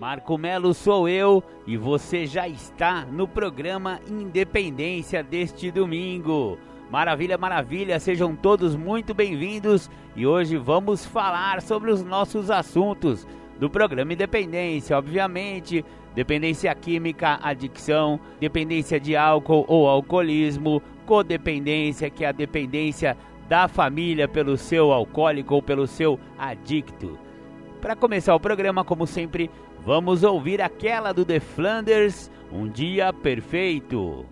Marco Melo sou eu e você já está no programa Independência deste domingo. Maravilha, maravilha, sejam todos muito bem-vindos e hoje vamos falar sobre os nossos assuntos do programa Independência, obviamente, dependência química, adicção, dependência de álcool ou alcoolismo, codependência, que é a dependência da família pelo seu alcoólico ou pelo seu adicto. Para começar o programa, como sempre, vamos ouvir aquela do The Flanders, Um Dia Perfeito.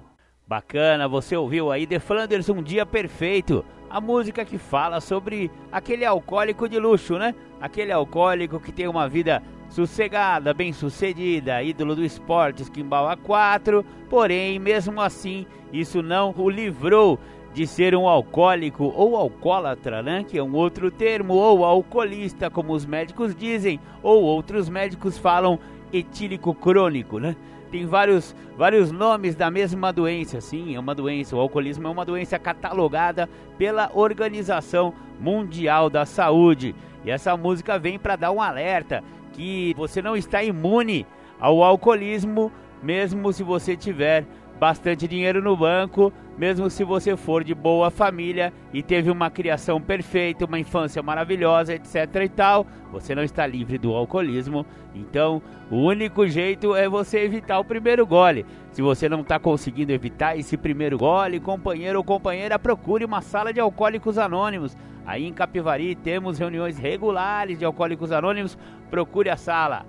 Bacana, você ouviu aí The Flanders, Um Dia Perfeito, a música que fala sobre aquele alcoólico de luxo, né? Aquele alcoólico que tem uma vida sossegada, bem sucedida, ídolo do esporte, esquimbal a 4, porém, mesmo assim, isso não o livrou de ser um alcoólico ou alcoólatra, né? que é um outro termo, ou alcoolista, como os médicos dizem, ou outros médicos falam etílico crônico, né? Tem vários, vários nomes da mesma doença, sim, é uma doença. O alcoolismo é uma doença catalogada pela Organização Mundial da Saúde. E essa música vem para dar um alerta que você não está imune ao alcoolismo, mesmo se você tiver bastante dinheiro no banco, mesmo se você for de boa família e teve uma criação perfeita, uma infância maravilhosa, etc e tal, você não está livre do alcoolismo. Então, o único jeito é você evitar o primeiro gole. Se você não está conseguindo evitar esse primeiro gole, companheiro ou companheira, procure uma sala de alcoólicos anônimos. Aí em Capivari temos reuniões regulares de alcoólicos anônimos. Procure a sala.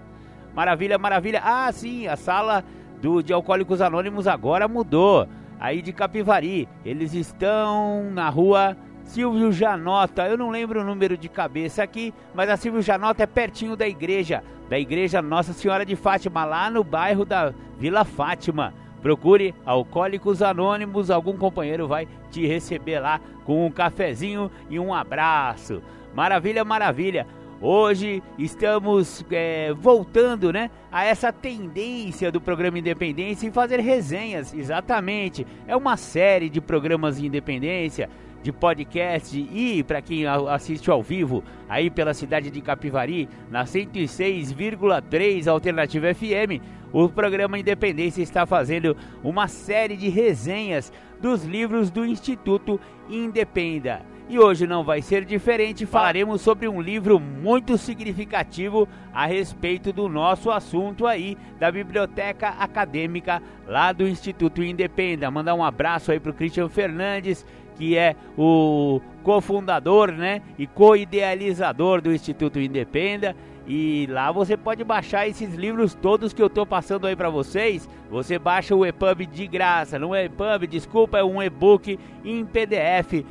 Maravilha, maravilha. Ah, sim, a sala do de Alcoólicos Anônimos agora mudou. Aí de Capivari, eles estão na rua Silvio Janota. Eu não lembro o número de cabeça aqui, mas a Silvio Janota é pertinho da igreja, da igreja Nossa Senhora de Fátima, lá no bairro da Vila Fátima. Procure Alcoólicos Anônimos, algum companheiro vai te receber lá com um cafezinho e um abraço. Maravilha, maravilha. Hoje estamos é, voltando né, a essa tendência do programa Independência em fazer resenhas, exatamente. É uma série de programas de independência, de podcast e para quem assiste ao vivo aí pela cidade de Capivari, na 106,3 Alternativa FM, o programa Independência está fazendo uma série de resenhas dos livros do Instituto Independa. E hoje não vai ser diferente, falaremos sobre um livro muito significativo a respeito do nosso assunto aí, da Biblioteca Acadêmica lá do Instituto Independa. Mandar um abraço aí pro Christian Fernandes, que é o cofundador, né, e co-idealizador do Instituto Independa. E lá você pode baixar esses livros todos que eu estou passando aí para vocês. Você baixa o EPUB de graça, não é EPUB, desculpa, é um e-book em PDF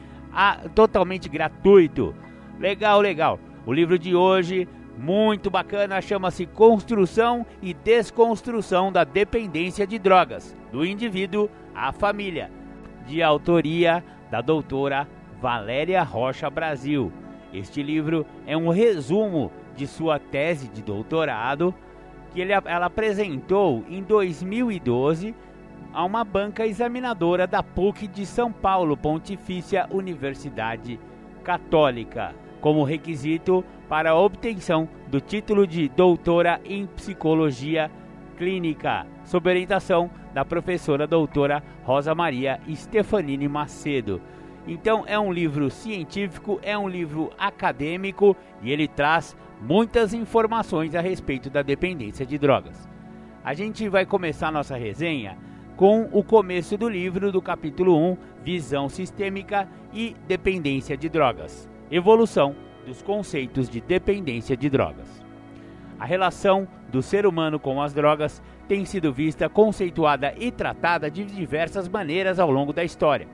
totalmente gratuito. Legal, legal. O livro de hoje, muito bacana, chama-se Construção e Desconstrução da Dependência de Drogas, do indivíduo à família, de autoria da doutora Valéria Rocha Brasil. Este livro é um resumo de sua tese de doutorado que ele, ela apresentou em 2012 a uma banca examinadora da PUC de São Paulo, Pontifícia Universidade Católica, como requisito para a obtenção do título de doutora em psicologia clínica, sob orientação da professora doutora Rosa Maria Stefanini Macedo. Então é um livro científico, é um livro acadêmico e ele traz muitas informações a respeito da dependência de drogas. A gente vai começar nossa resenha com o começo do livro do capítulo 1, Visão Sistêmica e Dependência de Drogas. Evolução dos conceitos de dependência de drogas. A relação do ser humano com as drogas tem sido vista, conceituada e tratada de diversas maneiras ao longo da história.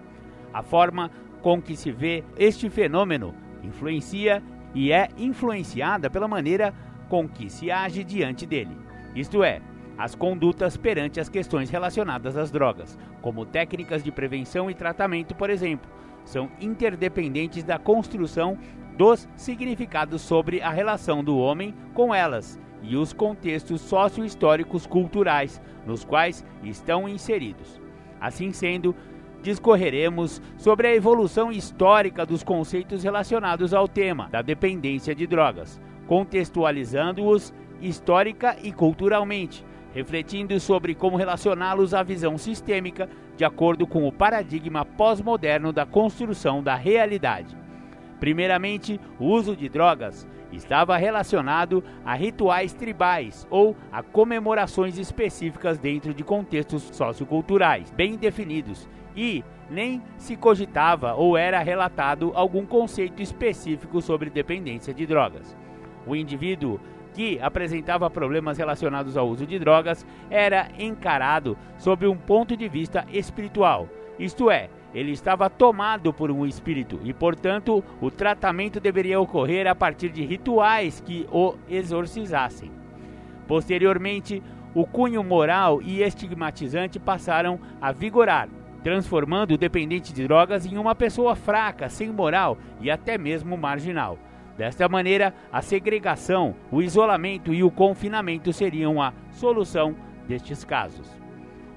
A forma com que se vê este fenômeno influencia e é influenciada pela maneira com que se age diante dele. Isto é, as condutas perante as questões relacionadas às drogas, como técnicas de prevenção e tratamento, por exemplo, são interdependentes da construção dos significados sobre a relação do homem com elas e os contextos socio-históricos culturais nos quais estão inseridos. Assim sendo, discorreremos sobre a evolução histórica dos conceitos relacionados ao tema da dependência de drogas, contextualizando-os histórica e culturalmente, refletindo sobre como relacioná-los à visão sistêmica de acordo com o paradigma pós-moderno da construção da realidade. Primeiramente, o uso de drogas estava relacionado a rituais tribais ou a comemorações específicas dentro de contextos socioculturais bem definidos e nem se cogitava ou era relatado algum conceito específico sobre dependência de drogas. O indivíduo que apresentava problemas relacionados ao uso de drogas era encarado sob um ponto de vista espiritual, isto é, ele estava tomado por um espírito e, portanto, o tratamento deveria ocorrer a partir de rituais que o exorcizassem. Posteriormente, o cunho moral e estigmatizante passaram a vigorar, transformando o dependente de drogas em uma pessoa fraca, sem moral e até mesmo marginal. Desta maneira, a segregação, o isolamento e o confinamento seriam a solução destes casos.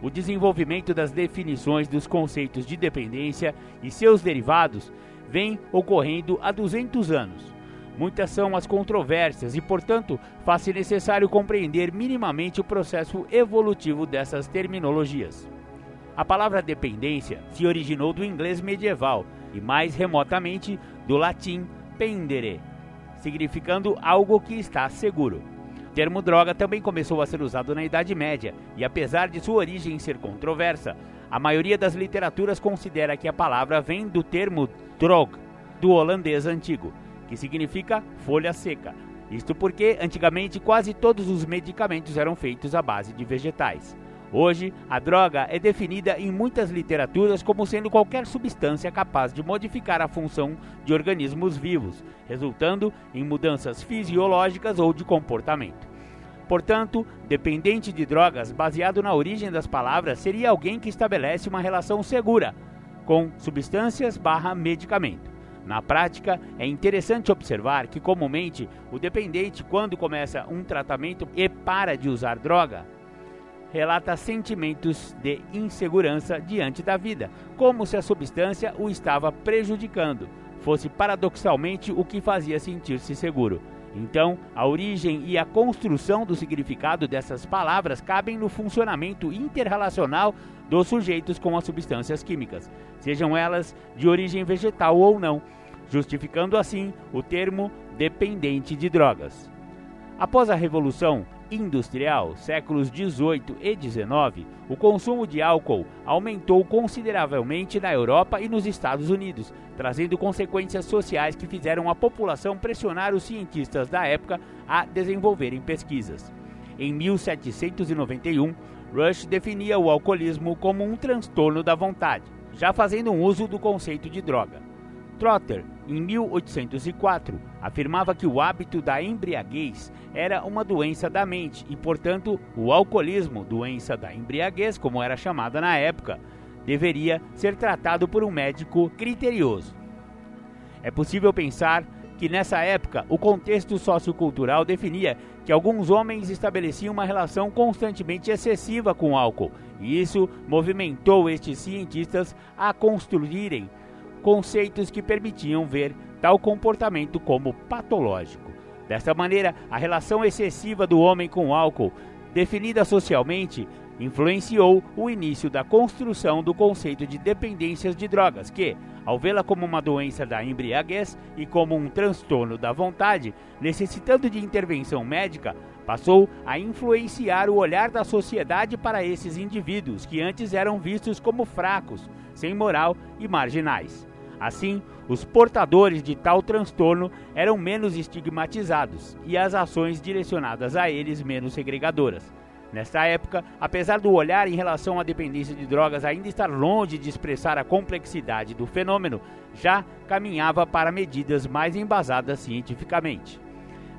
O desenvolvimento das definições dos conceitos de dependência e seus derivados vem ocorrendo há 200 anos. Muitas são as controvérsias e, portanto, faz-se necessário compreender minimamente o processo evolutivo dessas terminologias. A palavra dependência se originou do inglês medieval e, mais remotamente, do latim pendere, significando algo que está seguro. O termo droga também começou a ser usado na Idade Média e, apesar de sua origem ser controversa, a maioria das literaturas considera que a palavra vem do termo drog, do holandês antigo, que significa folha seca. Isto porque antigamente quase todos os medicamentos eram feitos à base de vegetais. Hoje, a droga é definida em muitas literaturas como sendo qualquer substância capaz de modificar a função de organismos vivos, resultando em mudanças fisiológicas ou de comportamento. Portanto, dependente de drogas, baseado na origem das palavras, seria alguém que estabelece uma relação segura com substâncias barra medicamento. Na prática, é interessante observar que comumente o dependente, quando começa um tratamento e para de usar droga, relata sentimentos de insegurança diante da vida, como se a substância o estava prejudicando, fosse paradoxalmente o que fazia sentir-se seguro. Então, a origem e a construção do significado dessas palavras cabem no funcionamento interrelacional dos sujeitos com as substâncias químicas, sejam elas de origem vegetal ou não, justificando assim o termo dependente de drogas. Após a Revolução, industrial, séculos 18 e 19, o consumo de álcool aumentou consideravelmente na Europa e nos Estados Unidos, trazendo consequências sociais que fizeram a população pressionar os cientistas da época a desenvolverem pesquisas. Em 1791, Rush definia o alcoolismo como um transtorno da vontade, já fazendo um uso do conceito de droga. Trotter, em 1804, afirmava que o hábito da embriaguez era uma doença da mente e, portanto, o alcoolismo, doença da embriaguez, como era chamada na época, deveria ser tratado por um médico criterioso. É possível pensar que nessa época o contexto sociocultural definia que alguns homens estabeleciam uma relação constantemente excessiva com o álcool, e isso movimentou estes cientistas a construírem conceitos que permitiam ver tal comportamento como patológico. Desta maneira, a relação excessiva do homem com o álcool, definida socialmente, influenciou o início da construção do conceito de dependências de drogas, que, ao vê-la como uma doença da embriaguez e como um transtorno da vontade, necessitando de intervenção médica, passou a influenciar o olhar da sociedade para esses indivíduos que antes eram vistos como fracos, sem moral e marginais. Assim, os portadores de tal transtorno eram menos estigmatizados e as ações direcionadas a eles menos segregadoras. Nesta época, apesar do olhar em relação à dependência de drogas ainda estar longe de expressar a complexidade do fenômeno, já caminhava para medidas mais embasadas cientificamente.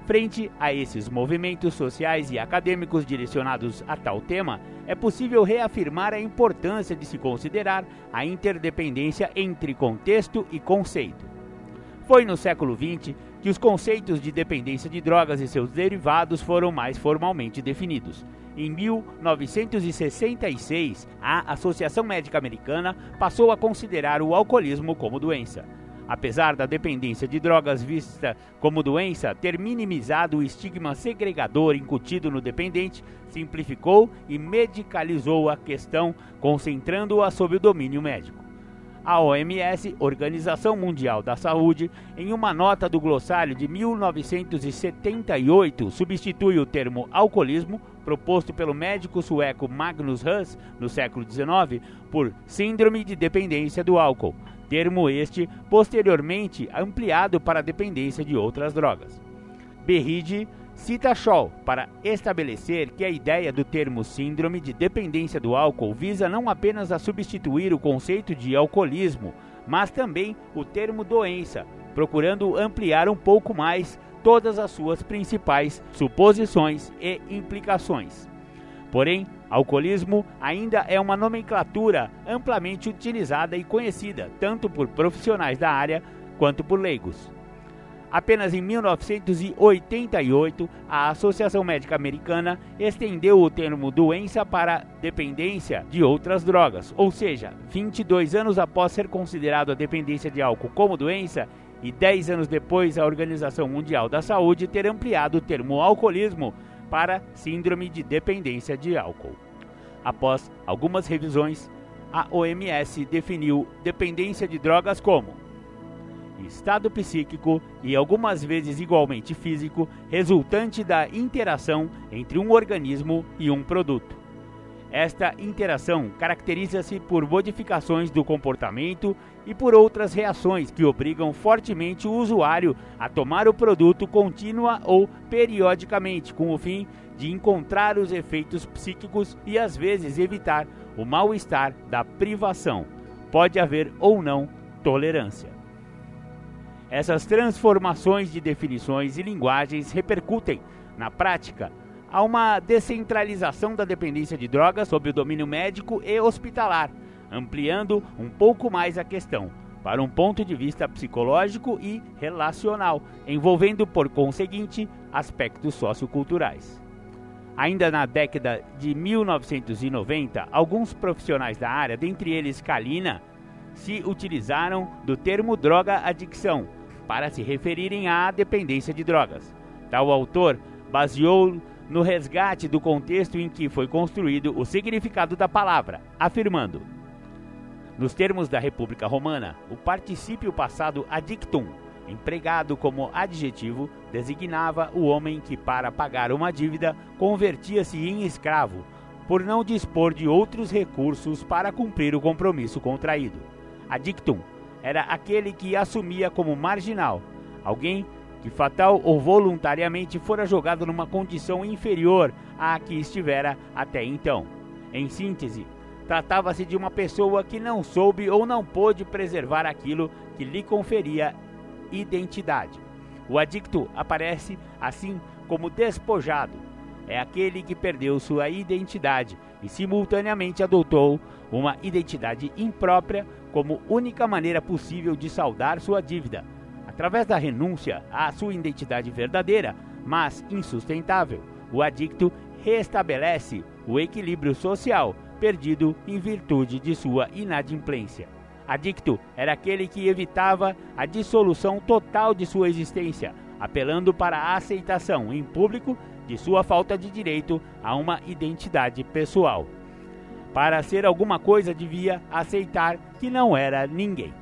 Frente a esses movimentos sociais e acadêmicos direcionados a tal tema, é possível reafirmar a importância de se considerar a interdependência entre contexto e conceito. Foi no século XX que os conceitos de dependência de drogas e seus derivados foram mais formalmente definidos. Em 1966, a Associação Médica Americana passou a considerar o alcoolismo como doença. Apesar da dependência de drogas vista como doença ter minimizado o estigma segregador incutido no dependente, simplificou e medicalizou a questão, concentrando-a sob o domínio médico. A OMS, Organização Mundial da Saúde, em uma nota do glossário de 1978, substitui o termo alcoolismo, proposto pelo médico sueco Magnus Huss no século XIX, por síndrome de dependência do álcool, termo este posteriormente ampliado para a dependência de outras drogas. Berride cita Scholl para estabelecer que a ideia do termo síndrome de dependência do álcool visa não apenas a substituir o conceito de alcoolismo, mas também o termo doença, procurando ampliar um pouco mais todas as suas principais suposições e implicações. Porém, alcoolismo ainda é uma nomenclatura amplamente utilizada e conhecida tanto por profissionais da área quanto por leigos. Apenas em 1988, a Associação Médica Americana estendeu o termo doença para dependência de outras drogas, ou seja, 22 anos após ser considerado a dependência de álcool como doença, e 10 anos depois a Organização Mundial da Saúde ter ampliado o termo alcoolismo para síndrome de dependência de álcool. Após algumas revisões, a OMS definiu dependência de drogas como estado psíquico e algumas vezes igualmente físico resultante da interação entre um organismo e um produto. Esta interação caracteriza-se por modificações do comportamento e por outras reações que obrigam fortemente o usuário a tomar o produto contínua ou periodicamente, com o fim de encontrar os efeitos psíquicos e às vezes evitar o mal-estar da privação. Pode haver ou não tolerância. Essas transformações de definições e linguagens repercutem, na prática, a uma descentralização da dependência de drogas sob o domínio médico e hospitalar, ampliando um pouco mais a questão para um ponto de vista psicológico e relacional, envolvendo por conseguinte aspectos socioculturais. Ainda na década de 1990, alguns profissionais da área, dentre eles Kalina, se utilizaram do termo droga adicção para se referirem à dependência de drogas. Tal autor baseou no resgate do contexto em que foi construído o significado da palavra, afirmando: Nos termos da República Romana, o particípio passado adictum, empregado como adjetivo, designava o homem que, para pagar uma dívida, convertia-se em escravo, por não dispor de outros recursos para cumprir o compromisso contraído. Adictum era aquele que assumia como marginal, alguém que fatal ou voluntariamente fora jogado numa condição inferior à que estivera até então. Em síntese, tratava-se de uma pessoa que não soube ou não pôde preservar aquilo que lhe conferia identidade. O adicto aparece assim como despojado. É aquele que perdeu sua identidade e simultaneamente adotou uma identidade imprópria como única maneira possível de saldar sua dívida Através da renúncia à sua identidade verdadeira, mas insustentável, o adicto restabelece o equilíbrio social perdido em virtude de sua inadimplência. Adicto era aquele que evitava a dissolução total de sua existência, apelando para a aceitação em público de sua falta de direito a uma identidade pessoal. Para ser alguma coisa, devia aceitar que não era ninguém.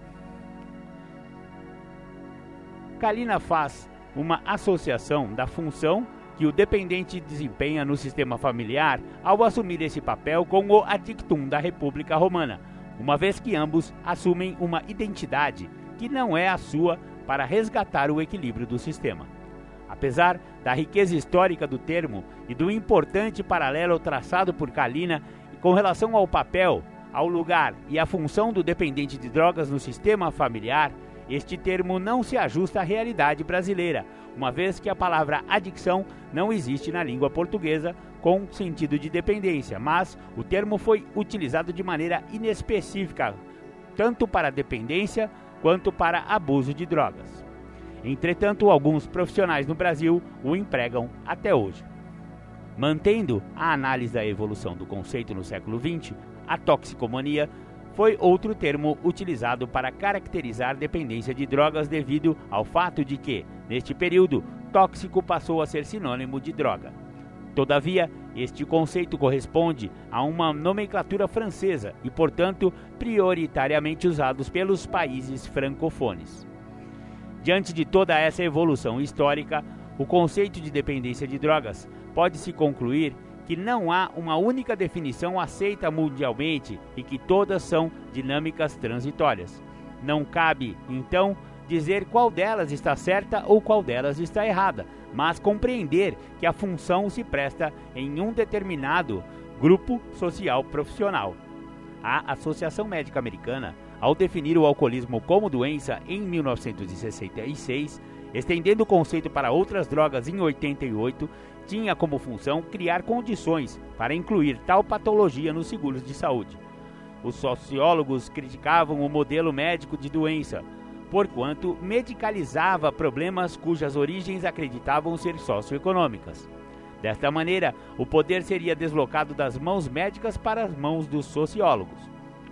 Kalina faz uma associação da função que o dependente desempenha no sistema familiar ao assumir esse papel com o adictum da República Romana, uma vez que ambos assumem uma identidade que não é a sua para resgatar o equilíbrio do sistema. Apesar da riqueza histórica do termo e do importante paralelo traçado por Kalina com relação ao papel, ao lugar e à função do dependente de drogas no sistema familiar, este termo não se ajusta à realidade brasileira, uma vez que a palavra adicção não existe na língua portuguesa com sentido de dependência, mas o termo foi utilizado de maneira inespecífica, tanto para dependência quanto para abuso de drogas. Entretanto, alguns profissionais no Brasil o empregam até hoje. Mantendo a análise da evolução do conceito no século XX, a toxicomania foi outro termo utilizado para caracterizar dependência de drogas devido ao fato de que, neste período, tóxico passou a ser sinônimo de droga. Todavia, este conceito corresponde a uma nomenclatura francesa e, portanto, prioritariamente usados pelos países francofones. Diante de toda essa evolução histórica, o conceito de dependência de drogas pode-se concluir que não há uma única definição aceita mundialmente e que todas são dinâmicas transitórias. Não cabe, então, dizer qual delas está certa ou qual delas está errada, mas compreender que a função se presta em um determinado grupo social profissional. A Associação Médica Americana, ao definir o alcoolismo como doença em 1966, estendendo o conceito para outras drogas em 88, tinha como função criar condições para incluir tal patologia nos seguros de saúde. Os sociólogos criticavam o modelo médico de doença, porquanto medicalizava problemas cujas origens acreditavam ser socioeconômicas. Desta maneira, o poder seria deslocado das mãos médicas para as mãos dos sociólogos.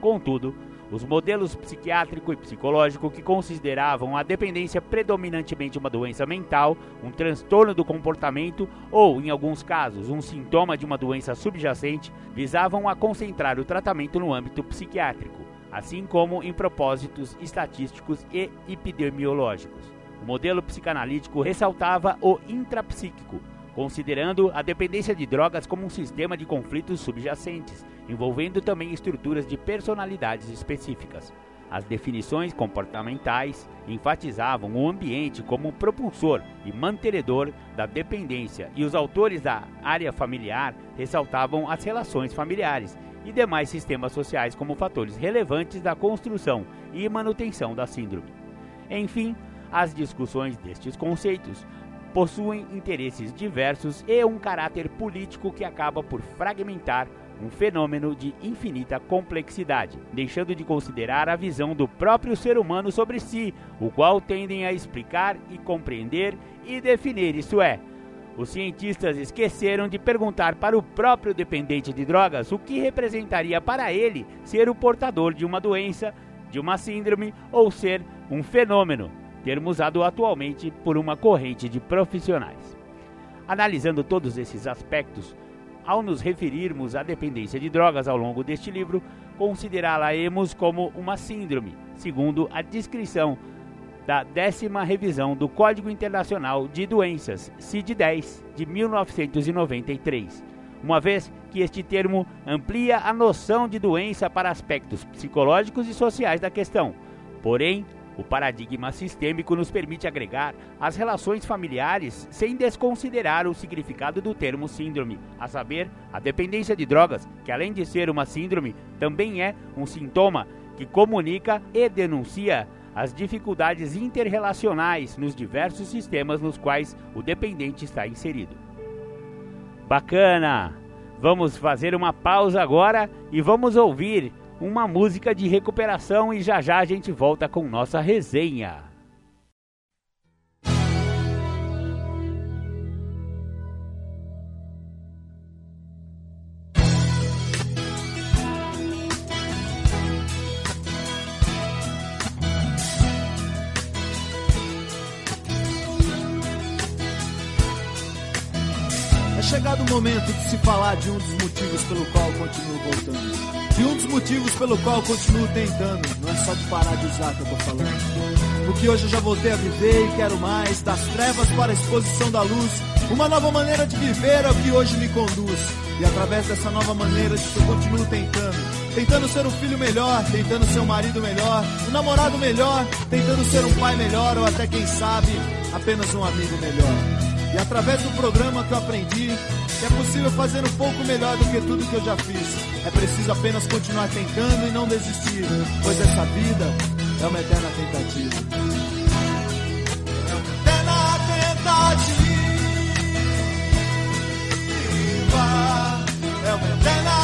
Contudo, os modelos psiquiátrico e psicológico que consideravam a dependência predominantemente uma doença mental, um transtorno do comportamento ou, em alguns casos, um sintoma de uma doença subjacente, visavam a concentrar o tratamento no âmbito psiquiátrico, assim como em propósitos estatísticos e epidemiológicos. O modelo psicanalítico ressaltava o intrapsíquico, considerando a dependência de drogas como um sistema de conflitos subjacentes, envolvendo também estruturas de personalidades específicas. As definições comportamentais enfatizavam o ambiente como propulsor e mantenedor da dependência, e os autores da área familiar ressaltavam as relações familiares e demais sistemas sociais como fatores relevantes da construção e manutenção da síndrome. Enfim, as discussões destes conceitos possuem interesses diversos e um caráter político que acaba por fragmentar um fenômeno de infinita complexidade, deixando de considerar a visão do próprio ser humano sobre si, o qual tendem a explicar e compreender e definir, isso é, os cientistas esqueceram de perguntar para o próprio dependente de drogas o que representaria para ele ser o portador de uma doença, de uma síndrome ou ser um fenômeno, termo usado atualmente por uma corrente de profissionais. Analisando todos esses aspectos, ao nos referirmos à dependência de drogas ao longo deste livro, considerá-la-emos como uma síndrome, segundo a descrição da décima revisão do Código Internacional de Doenças, CID-10, de 1993, uma vez que este termo amplia a noção de doença para aspectos psicológicos e sociais da questão. Porém, o paradigma sistêmico nos permite agregar as relações familiares sem desconsiderar o significado do termo síndrome, a saber, a dependência de drogas, que além de ser uma síndrome, também é um sintoma que comunica e denuncia as dificuldades interrelacionais nos diversos sistemas nos quais o dependente está inserido. Bacana! Vamos fazer uma pausa agora e vamos ouvir uma música de recuperação e já já a gente volta com nossa resenha. É chegado o momento de se falar de um dos motivos pelo qual continuo voltando. Motivos pelo qual continuo tentando, não é só de parar de usar que eu tô falando. Porque hoje eu já voltei a viver e quero mais, das trevas para a exposição da luz. Uma nova maneira de viver é o que hoje me conduz. E através dessa nova maneira eu continuo tentando. Tentando ser um filho melhor, tentando ser um marido melhor, um namorado melhor, tentando ser um pai melhor ou até quem sabe, apenas um amigo melhor. E através do programa que eu aprendi, que é possível fazer um pouco melhor do que tudo que eu já fiz. É preciso apenas continuar tentando e não desistir, pois essa vida é uma eterna tentativa. É uma eterna tentativa. É uma eterna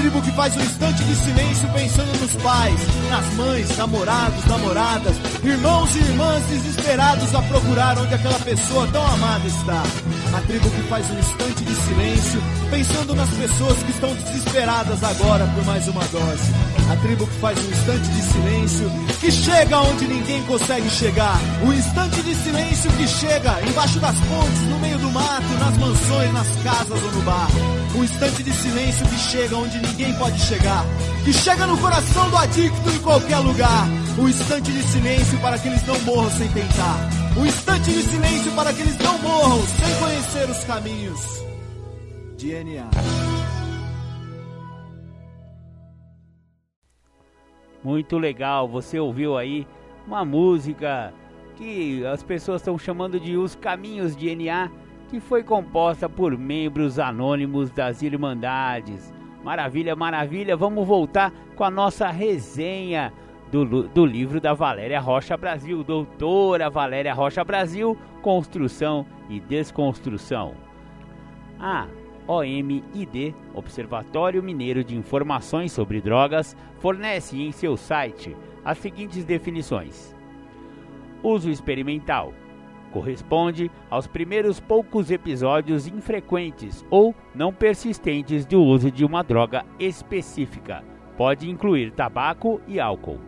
Tribo que faz um instante de silêncio pensando nos pais, nas mães, namorados, namoradas, irmãos e irmãs desesperados a procurar onde aquela pessoa tão amada está. A tribo que faz um instante de silêncio pensando nas pessoas que estão desesperadas agora por mais uma dose. A tribo que faz um instante de silêncio que chega onde ninguém consegue chegar. Um instante de silêncio que chega embaixo das pontes, no meio do mato, nas mansões, nas casas ou no bar. Um instante de silêncio que chega onde ninguém pode chegar. Que chega no coração do adicto em qualquer lugar. Um instante de silêncio para que eles não morram sem tentar. Um instante de silêncio para que eles não morram sem conhecer os caminhos de Muito legal, você ouviu aí uma música que as pessoas estão chamando de Os Caminhos de NA, que foi composta por membros anônimos das Irmandades. Maravilha, maravilha, vamos voltar com a nossa resenha do, do livro da Valéria Rocha Brasil, doutora Valéria Rocha Brasil, Construção e Desconstrução. Ah, OMID, Observatório Mineiro de Informações sobre Drogas, fornece em seu site as seguintes definições: Uso experimental corresponde aos primeiros poucos episódios infrequentes ou não persistentes do uso de uma droga específica. Pode incluir tabaco e álcool.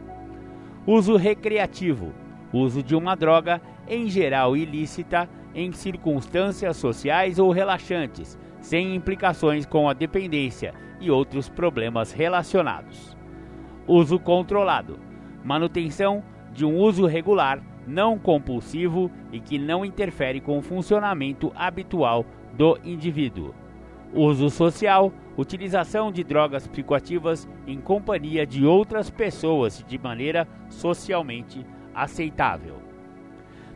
Uso recreativo uso de uma droga, em geral ilícita, em circunstâncias sociais ou relaxantes, sem implicações com a dependência e outros problemas relacionados. Uso controlado manutenção de um uso regular não compulsivo e que não interfere com o funcionamento habitual do indivíduo. Uso social, utilização de drogas psicoativas em companhia de outras pessoas de maneira socialmente aceitável.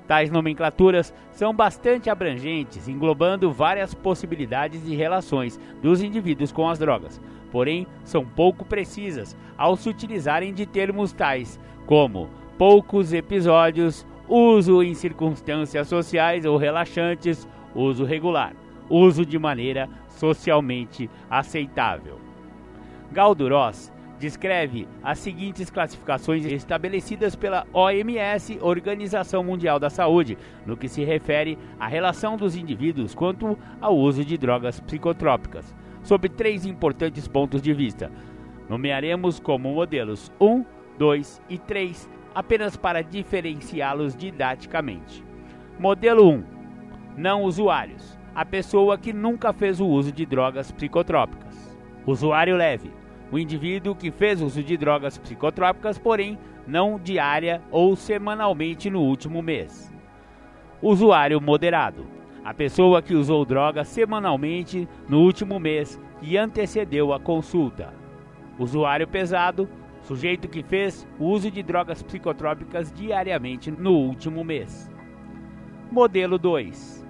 Tais nomenclaturas são bastante abrangentes, englobando várias possibilidades e relações dos indivíduos com as drogas, porém são pouco precisas ao se utilizarem de termos tais como poucos episódios, uso em circunstâncias sociais ou relaxantes, uso regular, uso de maneira socialmente aceitável. Galduros descreve as seguintes classificações estabelecidas pela OMS, Organização Mundial da Saúde, no que se refere à relação dos indivíduos quanto ao uso de drogas psicotrópicas, sob três importantes pontos de vista. Nomearemos como modelos 1, 2 e 3, apenas para diferenciá-los didaticamente. Modelo 1: Não usuários. A pessoa que nunca fez o uso de drogas psicotrópicas. Usuário leve o indivíduo que fez uso de drogas psicotrópicas, porém não diária ou semanalmente no último mês. Usuário moderado, a pessoa que usou droga semanalmente no último mês que antecedeu a consulta. Usuário pesado, sujeito que fez uso de drogas psicotrópicas diariamente no último mês. Modelo 2: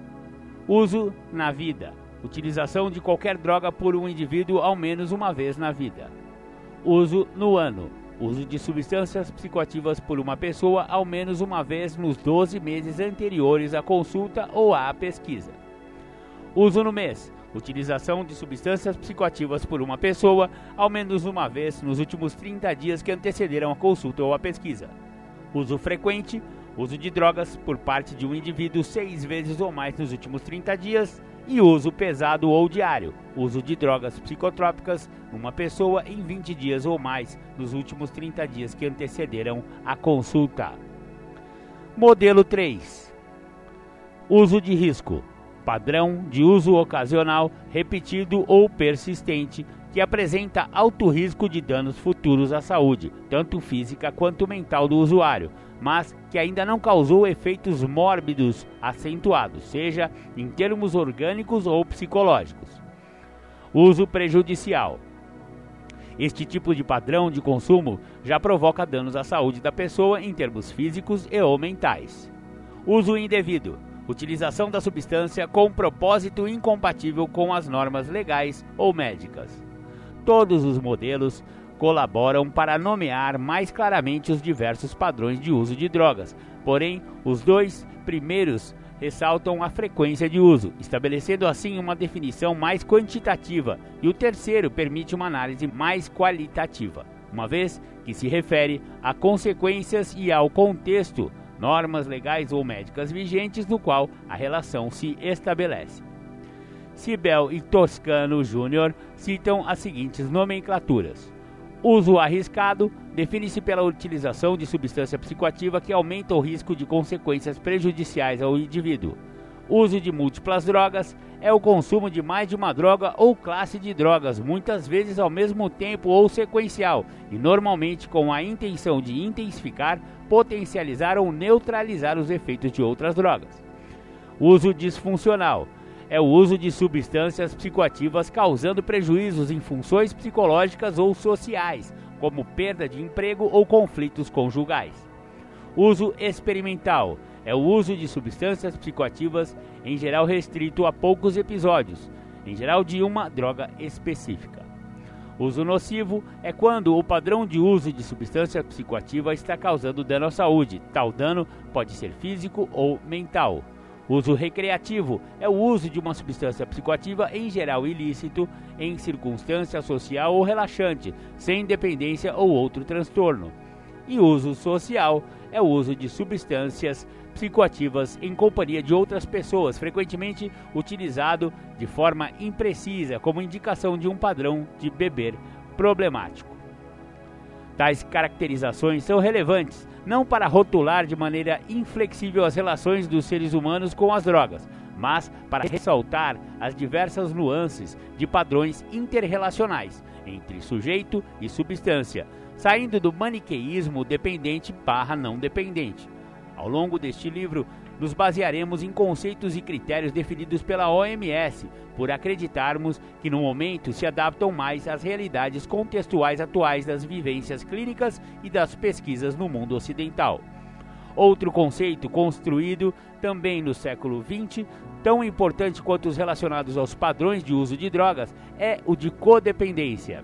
Uso na vida Utilização de qualquer droga por um indivíduo ao menos uma vez na vida. Uso no ano. Uso de substâncias psicoativas por uma pessoa ao menos uma vez nos 12 meses anteriores à consulta ou à pesquisa. Uso no mês. Utilização de substâncias psicoativas por uma pessoa ao menos uma vez nos últimos 30 dias que antecederam a consulta ou a pesquisa. Uso frequente. Uso de drogas por parte de um indivíduo seis vezes ou mais nos últimos 30 dias e uso pesado ou diário, uso de drogas psicotrópicas numa pessoa em 20 dias ou mais nos últimos 30 dias que antecederam a consulta. Modelo 3. Uso de risco. Padrão de uso ocasional, repetido ou persistente, que apresenta alto risco de danos futuros à saúde, tanto física quanto mental do usuário, mas que ainda não causou efeitos mórbidos acentuados, seja em termos orgânicos ou psicológicos. Uso prejudicial. Este tipo de padrão de consumo já provoca danos à saúde da pessoa em termos físicos e ou mentais. Uso indevido. Utilização da substância com propósito incompatível com as normas legais ou médicas. Todos os modelos colaboram para nomear mais claramente os diversos padrões de uso de drogas. Porém, os dois primeiros ressaltam a frequência de uso, estabelecendo assim uma definição mais quantitativa, e o terceiro permite uma análise mais qualitativa, uma vez que se refere a consequências e ao contexto, normas legais ou médicas vigentes no qual a relação se estabelece. Sibel e Toscano Júnior citam as seguintes nomenclaturas: Uso arriscado define-se pela utilização de substância psicoativa que aumenta o risco de consequências prejudiciais ao indivíduo. Uso de múltiplas drogas é o consumo de mais de uma droga ou classe de drogas, muitas vezes ao mesmo tempo ou sequencial, e normalmente com a intenção de intensificar, potencializar ou neutralizar os efeitos de outras drogas. Uso disfuncional é o uso de substâncias psicoativas causando prejuízos em funções psicológicas ou sociais, como perda de emprego ou conflitos conjugais. Uso experimental é o uso de substâncias psicoativas, em geral restrito a poucos episódios, em geral de uma droga específica. Uso nocivo é quando o padrão de uso de substância psicoativa está causando dano à saúde. Tal dano pode ser físico ou mental. Uso recreativo é o uso de uma substância psicoativa, em geral ilícito, em circunstância social ou relaxante, sem dependência ou outro transtorno. E uso social é o uso de substâncias psicoativas em companhia de outras pessoas, frequentemente utilizado de forma imprecisa como indicação de um padrão de beber problemático. Tais caracterizações são relevantes não para rotular de maneira inflexível as relações dos seres humanos com as drogas, mas para ressaltar as diversas nuances de padrões interrelacionais entre sujeito e substância, saindo do maniqueísmo dependente barra não dependente. Ao longo deste livro, nos basearemos em conceitos e critérios definidos pela OMS, por acreditarmos que no momento se adaptam mais às realidades contextuais atuais das vivências clínicas e das pesquisas no mundo ocidental. Outro conceito construído também no século XX, tão importante quanto os relacionados aos padrões de uso de drogas, é o de codependência.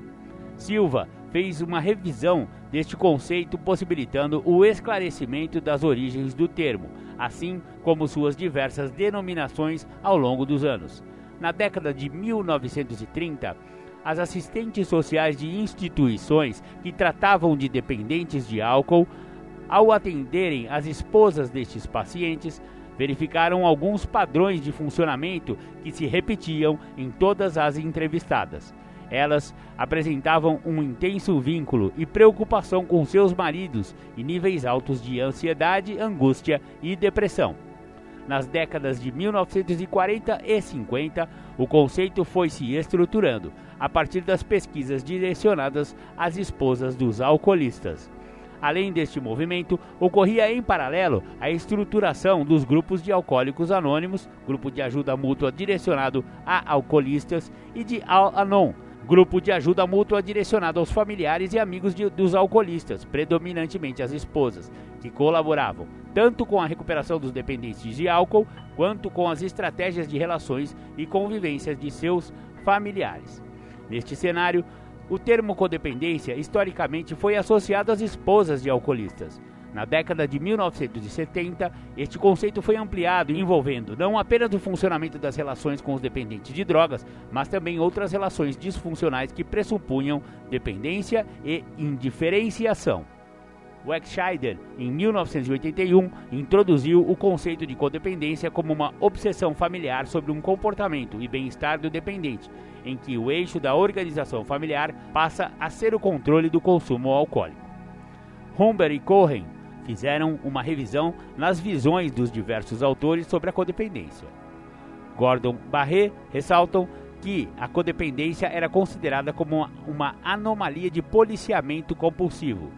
Silva fez uma revisão deste conceito, possibilitando o esclarecimento das origens do termo, assim como suas diversas denominações ao longo dos anos. Na década de 1930, as assistentes sociais de instituições que tratavam de dependentes de álcool, ao atenderem as esposas destes pacientes, verificaram alguns padrões de funcionamento que se repetiam em todas as entrevistadas. Elas apresentavam um intenso vínculo e preocupação com seus maridos e níveis altos de ansiedade, angústia e depressão. Nas décadas de 1940 e 50, o conceito foi se estruturando a partir das pesquisas direcionadas às esposas dos alcoolistas. Além deste movimento, ocorria em paralelo a estruturação dos grupos de alcoólicos anônimos, grupo de ajuda mútua direcionado a alcoolistas, e de Al-Anon, grupo de ajuda mútua direcionado aos familiares e amigos de, dos alcoolistas, predominantemente as esposas, que colaboravam tanto com a recuperação dos dependentes de álcool quanto com as estratégias de relações e convivência de seus familiares. Neste cenário, o termo codependência historicamente foi associado às esposas de alcoolistas. Na década de 1970, este conceito foi ampliado, envolvendo não apenas o funcionamento das relações com os dependentes de drogas, mas também outras relações disfuncionais que pressupunham dependência e indiferenciação. Weckscheider, em 1981, introduziu o conceito de codependência como uma obsessão familiar sobre um comportamento e bem-estar do dependente, em que o eixo da organização familiar passa a ser o controle do consumo alcoólico. Humber e Cohen fizeram uma revisão nas visões dos diversos autores sobre a codependência. Gordon Barré ressaltam que a codependência era considerada como uma, anomalia de policiamento compulsivo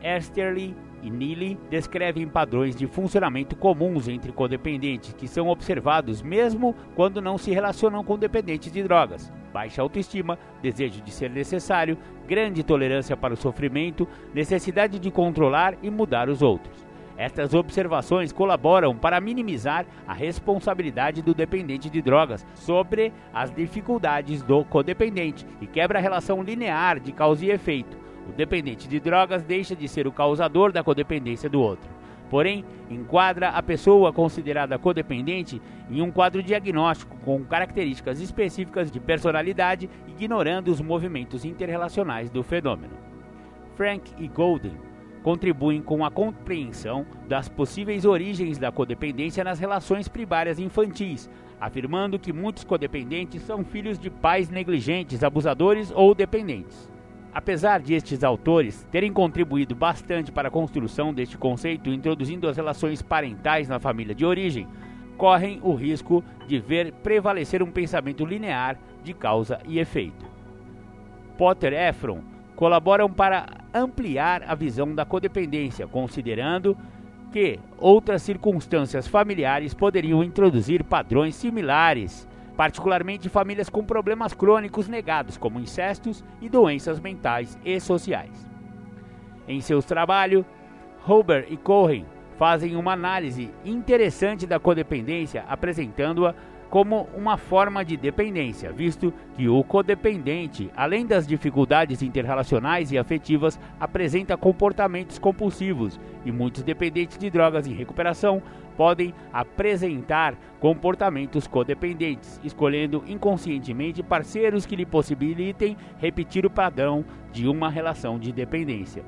Esterly e Neely descrevem padrões de funcionamento comuns entre codependentes que são observados mesmo quando não se relacionam com dependentes de drogas. Baixa autoestima, desejo de ser necessário, grande tolerância para o sofrimento, necessidade de controlar e mudar os outros. Estas observações colaboram para minimizar a responsabilidade do dependente de drogas sobre as dificuldades do codependente e quebra a relação linear de causa e efeito o dependente de drogas deixa de ser o causador da codependência do outro. Porém, enquadra a pessoa considerada codependente em um quadro diagnóstico com características específicas de personalidade, ignorando os movimentos interrelacionais do fenômeno. Frank e Golden contribuem com a compreensão das possíveis origens da codependência nas relações primárias infantis, afirmando que muitos codependentes são filhos de pais negligentes, abusadores ou dependentes. Apesar de estes autores terem contribuído bastante para a construção deste conceito, introduzindo as relações parentais na família de origem, correm o risco de ver prevalecer um pensamento linear de causa e efeito. Potter e Efron colaboram para ampliar a visão da codependência, considerando que outras circunstâncias familiares poderiam introduzir padrões similares particularmente famílias com problemas crônicos negados, como incestos e doenças mentais e sociais. Em seus trabalhos, Huber e Cohen fazem uma análise interessante da codependência, apresentando-a como uma forma de dependência, visto que o codependente, além das dificuldades interrelacionais e afetivas, apresenta comportamentos compulsivos e muitos dependentes de drogas em recuperação podem apresentar comportamentos codependentes, escolhendo inconscientemente parceiros que lhe possibilitem repetir o padrão de uma relação de dependência.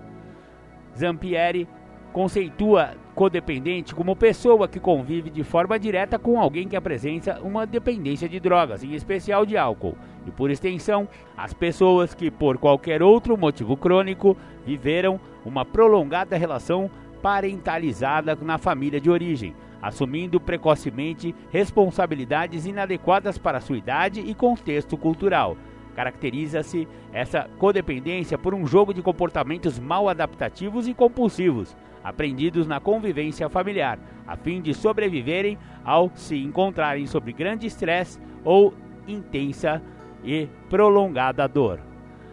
Zampieri conceitua codependente como pessoa que convive de forma direta com alguém que apresenta uma dependência de drogas, em especial de álcool, e por extensão, as pessoas que por qualquer outro motivo crônico viveram uma prolongada relação parentalizada na família de origem, assumindo precocemente responsabilidades inadequadas para sua idade e contexto cultural. Caracteriza-se essa codependência por um jogo de comportamentos mal adaptativos e compulsivos, aprendidos na convivência familiar, a fim de sobreviverem ao se encontrarem sob grande estresse ou intensa e prolongada dor.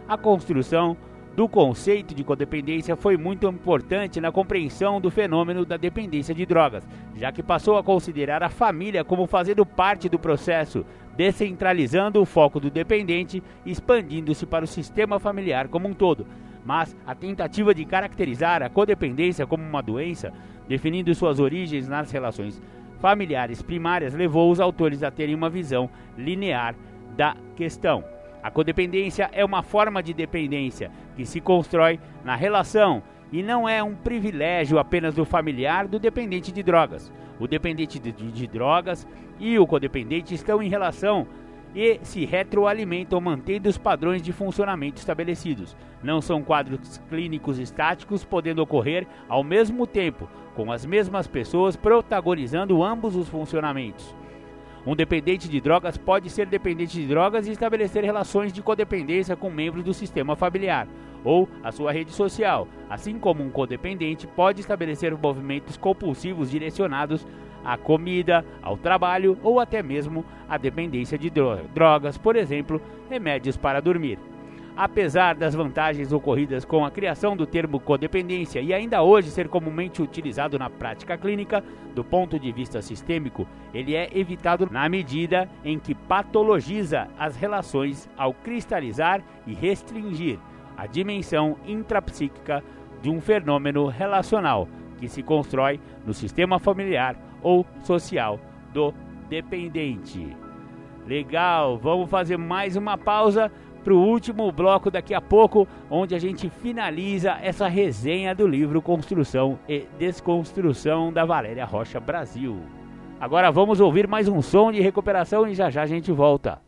A construção do conceito de codependência foi muito importante na compreensão do fenômeno da dependência de drogas, já que passou a considerar a família como fazendo parte do processo, descentralizando o foco do dependente e expandindo-se para o sistema familiar como um todo. Mas a tentativa de caracterizar a codependência como uma doença, definindo suas origens nas relações familiares primárias, levou os autores a terem uma visão linear da questão. A codependência é uma forma de dependência que se constrói na relação e não é um privilégio apenas do familiar do dependente de drogas. O dependente de, de, de drogas e o codependente estão em relação e se retroalimentam mantendo os padrões de funcionamento estabelecidos. Não são quadros clínicos estáticos, podendo ocorrer ao mesmo tempo, com as mesmas pessoas protagonizando ambos os funcionamentos. Um dependente de drogas pode ser dependente de drogas e estabelecer relações de codependência com membros do sistema familiar ou a sua rede social, assim como um codependente pode estabelecer movimentos compulsivos direcionados à comida, ao trabalho ou até mesmo à dependência de drogas, por exemplo, remédios para dormir. Apesar das vantagens ocorridas com a criação do termo codependência e ainda hoje ser comumente utilizado na prática clínica, do ponto de vista sistêmico, ele é evitado na medida em que patologiza as relações ao cristalizar e restringir a dimensão intrapsíquica de um fenômeno relacional que se constrói no sistema familiar ou social do dependente. Legal, vamos fazer mais uma pausa para o último bloco daqui a pouco, onde a gente finaliza essa resenha do livro Construção e Desconstrução da Valéria Rocha Brasil. Agora vamos ouvir mais um som de recuperação e já já a gente volta.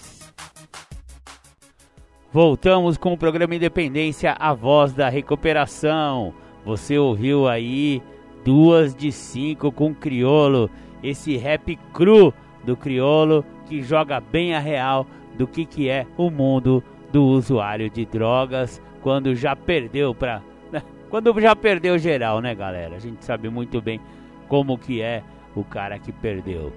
Voltamos com o programa Independência, a voz da recuperação. Você ouviu aí duas de cinco com criolo, esse rap cru do criolo que joga bem a real do que, que é o mundo do usuário de drogas quando já perdeu para né? quando já perdeu geral, né, galera? A gente sabe muito bem como que é o cara que perdeu.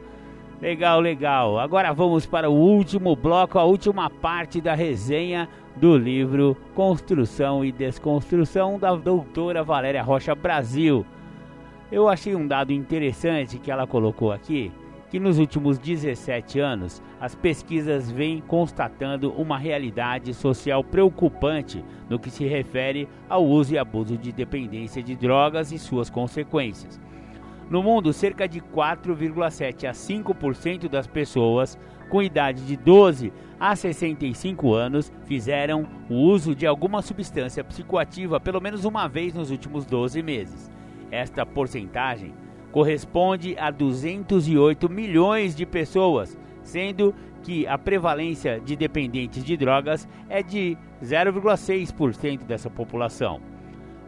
Legal, legal. Agora vamos para o último bloco, a última parte da resenha do livro Construção e Desconstrução da doutora Valéria Rocha Brasil. Eu achei um dado interessante que ela colocou aqui, que nos últimos 17 anos as pesquisas vêm constatando uma realidade social preocupante no que se refere ao uso e abuso de dependência de drogas e suas consequências. No mundo, cerca de 4,7 a 5% das pessoas com idade de 12 a 65 anos fizeram o uso de alguma substância psicoativa pelo menos uma vez nos últimos 12 meses. Esta porcentagem corresponde a 208 milhões de pessoas, sendo que a prevalência de dependentes de drogas é de 0,6% dessa população.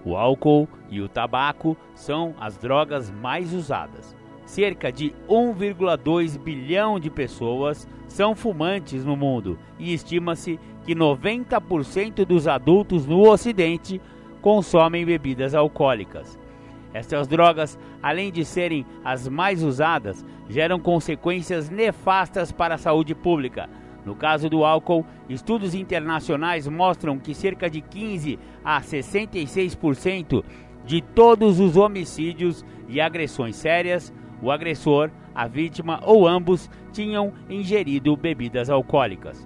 O álcool e o tabaco são as drogas mais usadas. Cerca de 1,2 bilhão de pessoas são fumantes no mundo e estima-se que 90% dos adultos no Ocidente consomem bebidas alcoólicas. Estas drogas, além de serem as mais usadas, geram consequências nefastas para a saúde pública. No caso do álcool, estudos internacionais mostram que cerca de 15 a 66% de todos os homicídios e agressões sérias, o agressor, a vítima ou ambos tinham ingerido bebidas alcoólicas.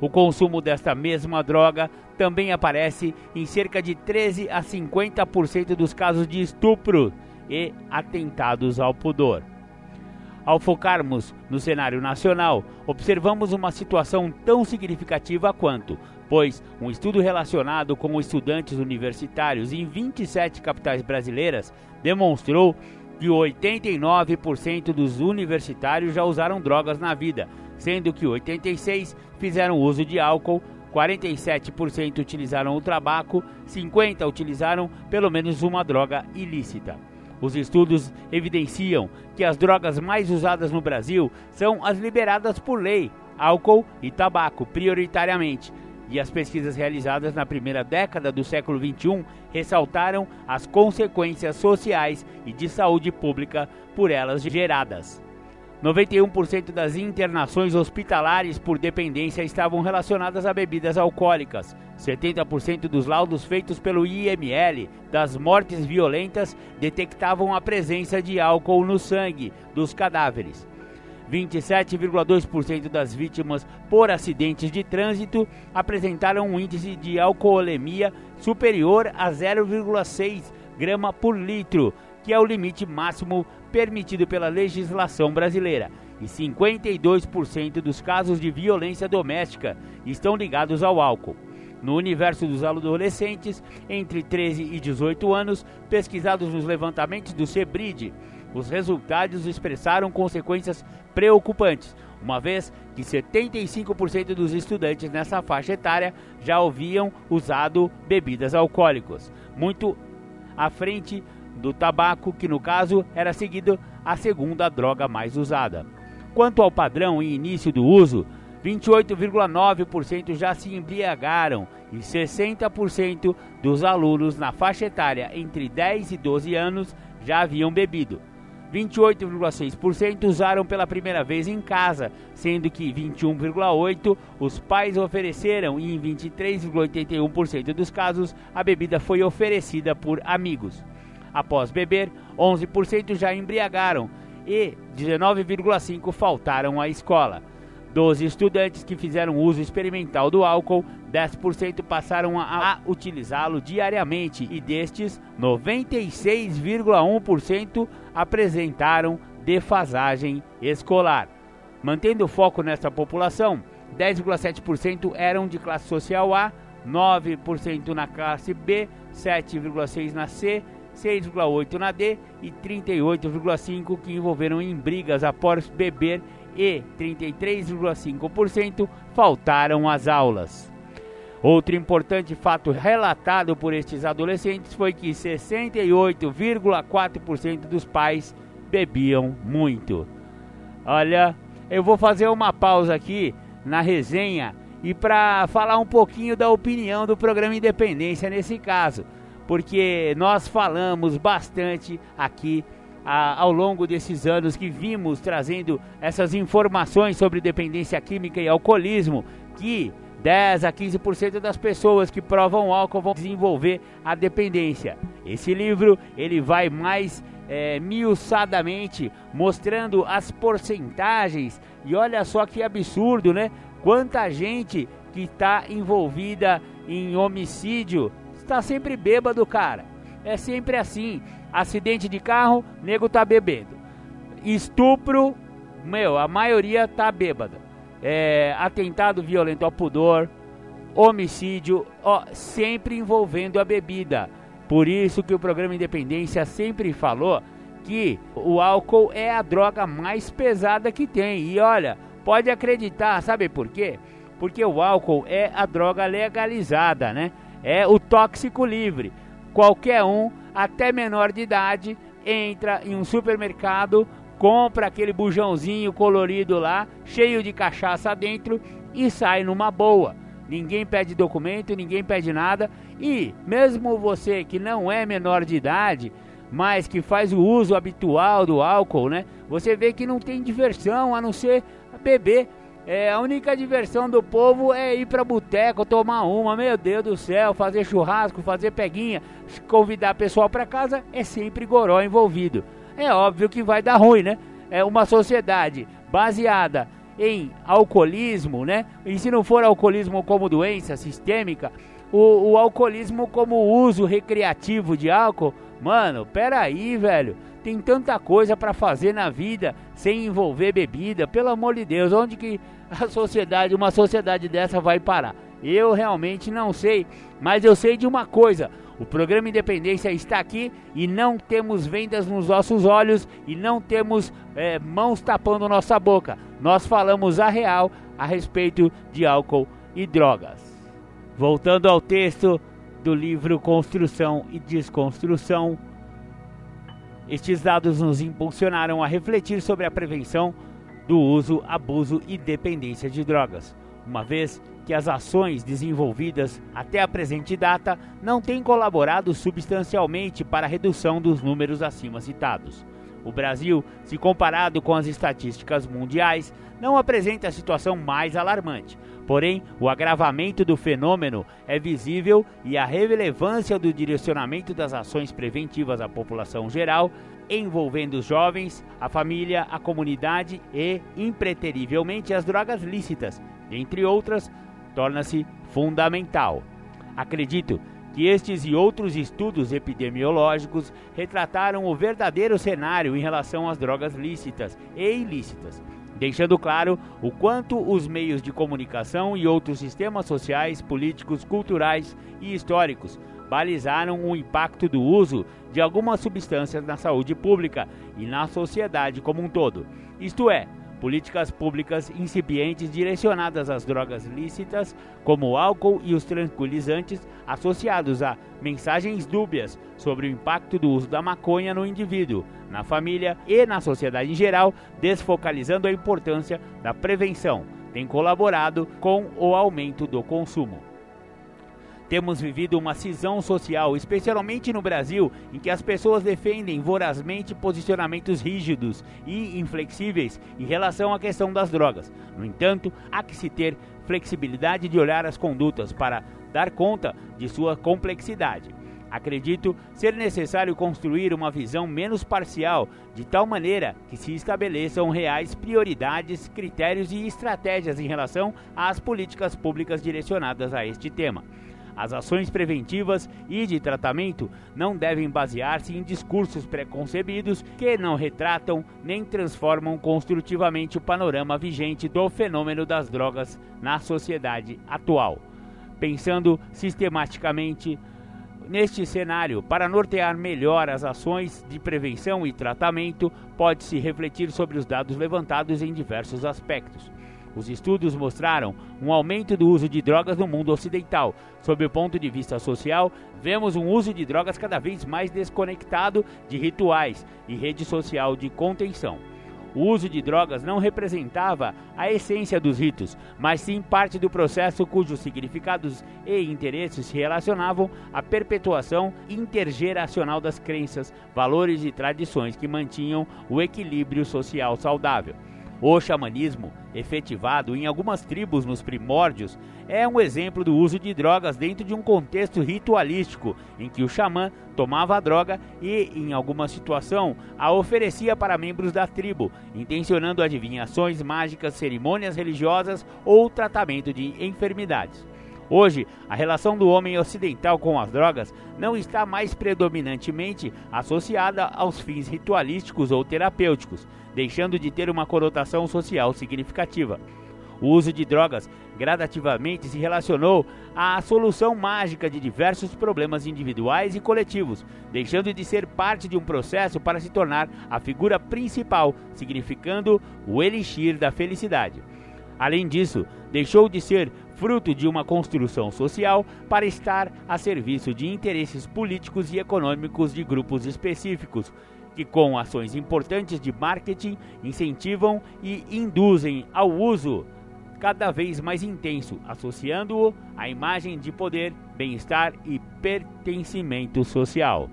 O consumo desta mesma droga também aparece em cerca de 13 a 50% dos casos de estupro e atentados ao pudor. Ao focarmos no cenário nacional, observamos uma situação tão significativa quanto, pois um estudo relacionado com estudantes universitários em 27 capitais brasileiras demonstrou que 89% dos universitários já usaram drogas na vida, sendo que 86% fizeram uso de álcool, 47% utilizaram o tabaco, 50% utilizaram pelo menos uma droga ilícita. Os estudos evidenciam que as drogas mais usadas no Brasil são as liberadas por lei, álcool e tabaco, prioritariamente. E as pesquisas realizadas na primeira década do século XXI ressaltaram as consequências sociais e de saúde pública por elas geradas. 91% das internações hospitalares por dependência estavam relacionadas a bebidas alcoólicas. 70% dos laudos feitos pelo IML das mortes violentas detectavam a presença de álcool no sangue dos cadáveres. 27,2% das vítimas por acidentes de trânsito apresentaram um índice de alcoolemia superior a 0,6 grama por litro, que é o limite máximo permitido pela legislação brasileira. E 52% dos casos de violência doméstica estão ligados ao álcool. No universo dos adolescentes entre 13 e 18 anos, pesquisados nos levantamentos do CEBRID, os resultados expressaram consequências preocupantes, uma vez que 75% dos estudantes nessa faixa etária já haviam usado bebidas alcoólicas, muito à frente do tabaco, que no caso era seguido a segunda droga mais usada. Quanto ao padrão e início do uso, 28,9% já se embriagaram e 60% dos alunos na faixa etária entre 10 e 12 anos já haviam bebido. 28,6% usaram pela primeira vez em casa, sendo que 21,8% os pais ofereceram e em 23,81% dos casos a bebida foi oferecida por amigos. Após beber, 11% já embriagaram e 19,5% faltaram à escola. Dos estudantes que fizeram uso experimental do álcool, 10% passaram a, a utilizá-lo diariamente e destes, 96,1% apresentaram defasagem escolar. Mantendo o foco nessa população, 10,7% eram de classe social A, 9% na classe B, 7,6% na C, 6,8% na D e 38,5% que envolveram em brigas após beber e 33,5% faltaram às aulas. Outro importante fato relatado por estes adolescentes foi que 68,4% dos pais bebiam muito. Olha, eu vou fazer uma pausa aqui na resenha e para falar um pouquinho da opinião do programa Independência nesse caso, porque nós falamos bastante aqui a, ao longo desses anos que vimos trazendo essas informações sobre dependência química e alcoolismo, que 10 a 15% das pessoas que provam álcool vão desenvolver a dependência. Esse livro ele vai mais é, miuçadamente mostrando as porcentagens e olha só que absurdo, né? Quanta gente que está envolvida em homicídio está sempre bêbado, cara. É sempre assim. Acidente de carro, nego tá bebendo. Estupro, meu, a maioria tá bêbada. É, atentado violento ao pudor, homicídio, ó, sempre envolvendo a bebida. Por isso que o programa Independência sempre falou que o álcool é a droga mais pesada que tem. E olha, pode acreditar, sabe por quê? Porque o álcool é a droga legalizada, né? É o tóxico livre. Qualquer um até menor de idade entra em um supermercado, compra aquele bujãozinho colorido lá, cheio de cachaça dentro e sai numa boa. Ninguém pede documento, ninguém pede nada. E mesmo você que não é menor de idade, mas que faz o uso habitual do álcool, né? Você vê que não tem diversão a não ser beber. É, a única diversão do povo é ir pra boteco, tomar uma, meu Deus do céu, fazer churrasco, fazer peguinha, convidar pessoal para casa, é sempre goró envolvido. É óbvio que vai dar ruim, né? É uma sociedade baseada em alcoolismo, né? E se não for alcoolismo como doença sistêmica, o, o alcoolismo como uso recreativo de álcool, mano, peraí, velho tem tanta coisa para fazer na vida sem envolver bebida. Pelo amor de Deus, onde que a sociedade, uma sociedade dessa vai parar? eu realmente não sei, mas eu sei de uma coisa: o programa Independência está aqui e não temos vendas nos nossos olhos e não temos é, mãos tapando nossa boca. Nós falamos a real a respeito de álcool e drogas. Voltando ao texto do livro Construção e Desconstrução, estes dados nos impulsionaram a refletir sobre a prevenção do uso, abuso e dependência de drogas, uma vez que as ações desenvolvidas até a presente data não têm colaborado substancialmente para a redução dos números acima citados. O Brasil, se comparado com as estatísticas mundiais, não apresenta a situação mais alarmante. Porém, o agravamento do fenômeno é visível e a relevância do direcionamento das ações preventivas à população geral, envolvendo os jovens, a família, a comunidade e, impreterivelmente, as drogas lícitas, entre outras, torna-se fundamental. Acredito que estes e outros estudos epidemiológicos retrataram o verdadeiro cenário em relação às drogas lícitas e ilícitas, deixando claro o quanto os meios de comunicação e outros sistemas sociais, políticos, culturais e históricos balizaram o impacto do uso de algumas substâncias na saúde pública e na sociedade como um todo. Isto é, políticas públicas incipientes direcionadas às drogas lícitas, como o álcool e os tranquilizantes, associados a mensagens dúbias sobre o impacto do uso da maconha no indivíduo, na família e na sociedade em geral, desfocalizando a importância da prevenção, tem colaborado com o aumento do consumo. Temos vivido uma cisão social, especialmente no Brasil, em que as pessoas defendem vorazmente posicionamentos rígidos e inflexíveis em relação à questão das drogas. No entanto, há que se ter flexibilidade de olhar as condutas para dar conta de sua complexidade. Acredito ser necessário construir uma visão menos parcial, de tal maneira que se estabeleçam reais prioridades, critérios e estratégias em relação às políticas públicas direcionadas a este tema. As ações preventivas e de tratamento não devem basear-se em discursos preconcebidos que não retratam nem transformam construtivamente o panorama vigente do fenômeno das drogas na sociedade atual. Pensando sistematicamente Neste cenário, para nortear melhor as ações de prevenção e tratamento, pode-se refletir sobre os dados levantados em diversos aspectos. Os estudos mostraram um aumento do uso de drogas no mundo ocidental. Sob o ponto de vista social, vemos um uso de drogas cada vez mais desconectado de rituais e rede social de contenção. O uso de drogas não representava a essência dos ritos, mas sim parte do processo cujos significados e interesses se relacionavam à perpetuação intergeracional das crenças, valores e tradições que mantinham o equilíbrio social saudável. O xamanismo, efetivado em algumas tribos nos primórdios, é um exemplo do uso de drogas dentro de um contexto ritualístico, em que o xamã tomava a droga e, em alguma situação, a oferecia para membros da tribo, intencionando adivinhações mágicas, cerimônias religiosas ou tratamento de enfermidades. Hoje, a relação do homem ocidental com as drogas não está mais predominantemente associada aos fins ritualísticos ou terapêuticos, deixando de ter uma conotação social significativa. O uso de drogas gradativamente se relacionou à solução mágica de diversos problemas individuais e coletivos, deixando de ser parte de um processo para se tornar a figura principal, significando o elixir da felicidade. Além disso, deixou de ser fruto de uma construção social para estar a serviço de interesses políticos e econômicos de grupos específicos, que, com ações importantes de marketing, incentivam e induzem ao uso cada vez mais intenso, associando-o à imagem de poder, bem-estar e pertencimento social.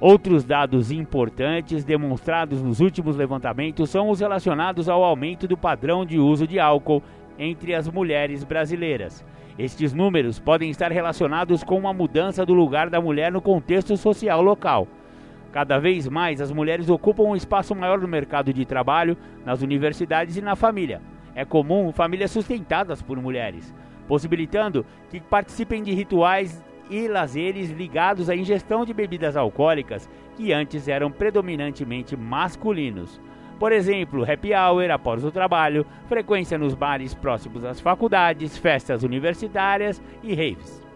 Outros dados importantes demonstrados nos últimos levantamentos são os relacionados ao aumento do padrão de uso de álcool entre as mulheres brasileiras. Estes números podem estar relacionados com uma mudança do lugar da mulher no contexto social local. Cada vez mais as mulheres ocupam um espaço maior no mercado de trabalho, nas universidades e na família. É comum famílias sustentadas por mulheres, possibilitando que participem de rituais e lazeres ligados à ingestão de bebidas alcoólicas que antes eram predominantemente masculinos. Por exemplo, happy hour após o trabalho, frequência nos bares próximos às faculdades, festas universitárias e raves.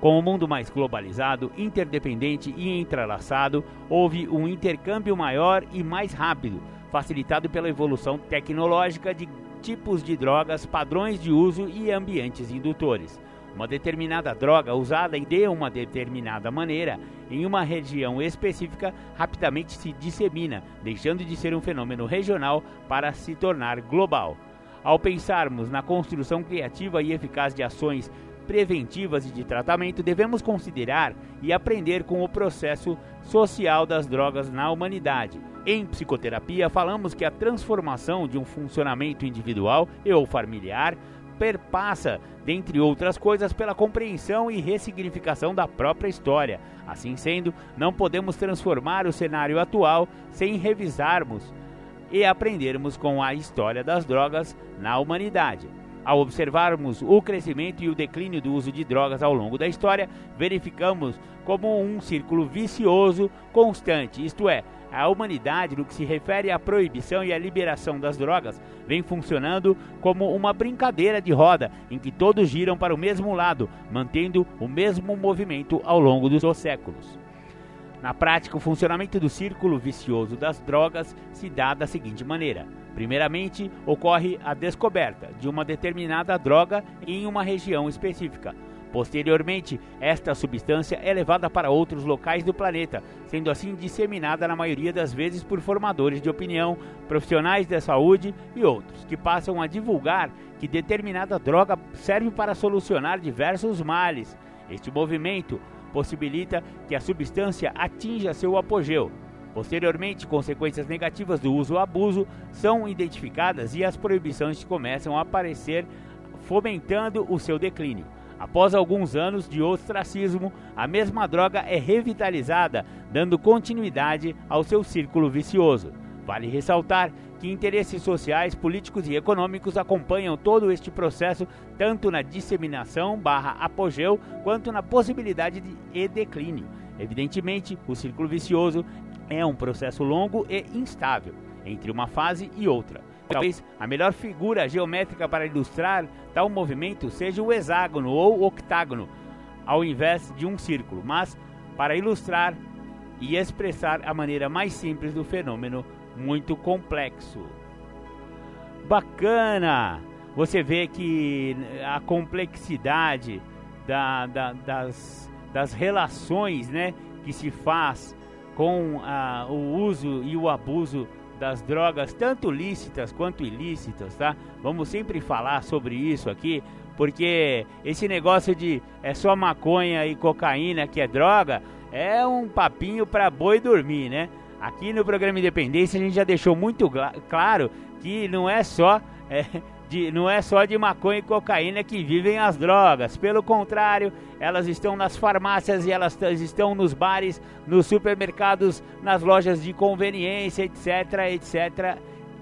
Com o mundo mais globalizado, interdependente e entrelaçado, houve um intercâmbio maior e mais rápido, facilitado pela evolução tecnológica de tipos de drogas, padrões de uso e ambientes indutores. Uma determinada droga usada de uma determinada maneira em uma região específica rapidamente se dissemina, deixando de ser um fenômeno regional para se tornar global. Ao pensarmos na construção criativa e eficaz de ações preventivas e de tratamento, devemos considerar e aprender com o processo social das drogas na humanidade. Em psicoterapia, falamos que a transformação de um funcionamento individual e ou familiar perpassa, dentre outras coisas, pela compreensão e ressignificação da própria história. Assim sendo, não podemos transformar o cenário atual sem revisarmos e aprendermos com a história das drogas na humanidade. Ao observarmos o crescimento e o declínio do uso de drogas ao longo da história, verificamos como um círculo vicioso constante, isto é, a humanidade, no que se refere à proibição e à liberação das drogas, vem funcionando como uma brincadeira de roda em que todos giram para o mesmo lado, mantendo o mesmo movimento ao longo dos séculos. Na prática, o funcionamento do círculo vicioso das drogas se dá da seguinte maneira: primeiramente, ocorre a descoberta de uma determinada droga em uma região específica. Posteriormente, esta substância é levada para outros locais do planeta, sendo assim disseminada na maioria das vezes por formadores de opinião, profissionais da saúde e outros, que passam a divulgar que determinada droga serve para solucionar diversos males. Este movimento possibilita que a substância atinja seu apogeu. Posteriormente, consequências negativas do uso ou abuso são identificadas e as proibições começam a aparecer, fomentando o seu declínio. Após alguns anos de ostracismo, a mesma droga é revitalizada, dando continuidade ao seu círculo vicioso. Vale ressaltar que interesses sociais, políticos e econômicos acompanham todo este processo, tanto na disseminação barra apogeu, quanto na possibilidade de e declínio. Evidentemente, o círculo vicioso é um processo longo e instável entre uma fase e outra. Talvez a melhor figura geométrica para ilustrar tal movimento seja o hexágono ou octágono, ao invés de um círculo, mas para ilustrar e expressar a maneira mais simples do fenômeno muito complexo. Bacana! Você vê que a complexidade da, da, das, das relações né, que se faz com a, o uso e o abuso das drogas, tanto lícitas quanto ilícitas, tá? Vamos sempre falar sobre isso aqui, porque esse negócio de é só maconha e cocaína que é droga é um papinho para boi dormir, né? Aqui no programa Independência a gente já deixou muito claro que não é só é, de, não é só de maconha e cocaína que vivem as drogas. Pelo contrário, elas estão nas farmácias e elas estão nos bares, nos supermercados, nas lojas de conveniência, etc, etc,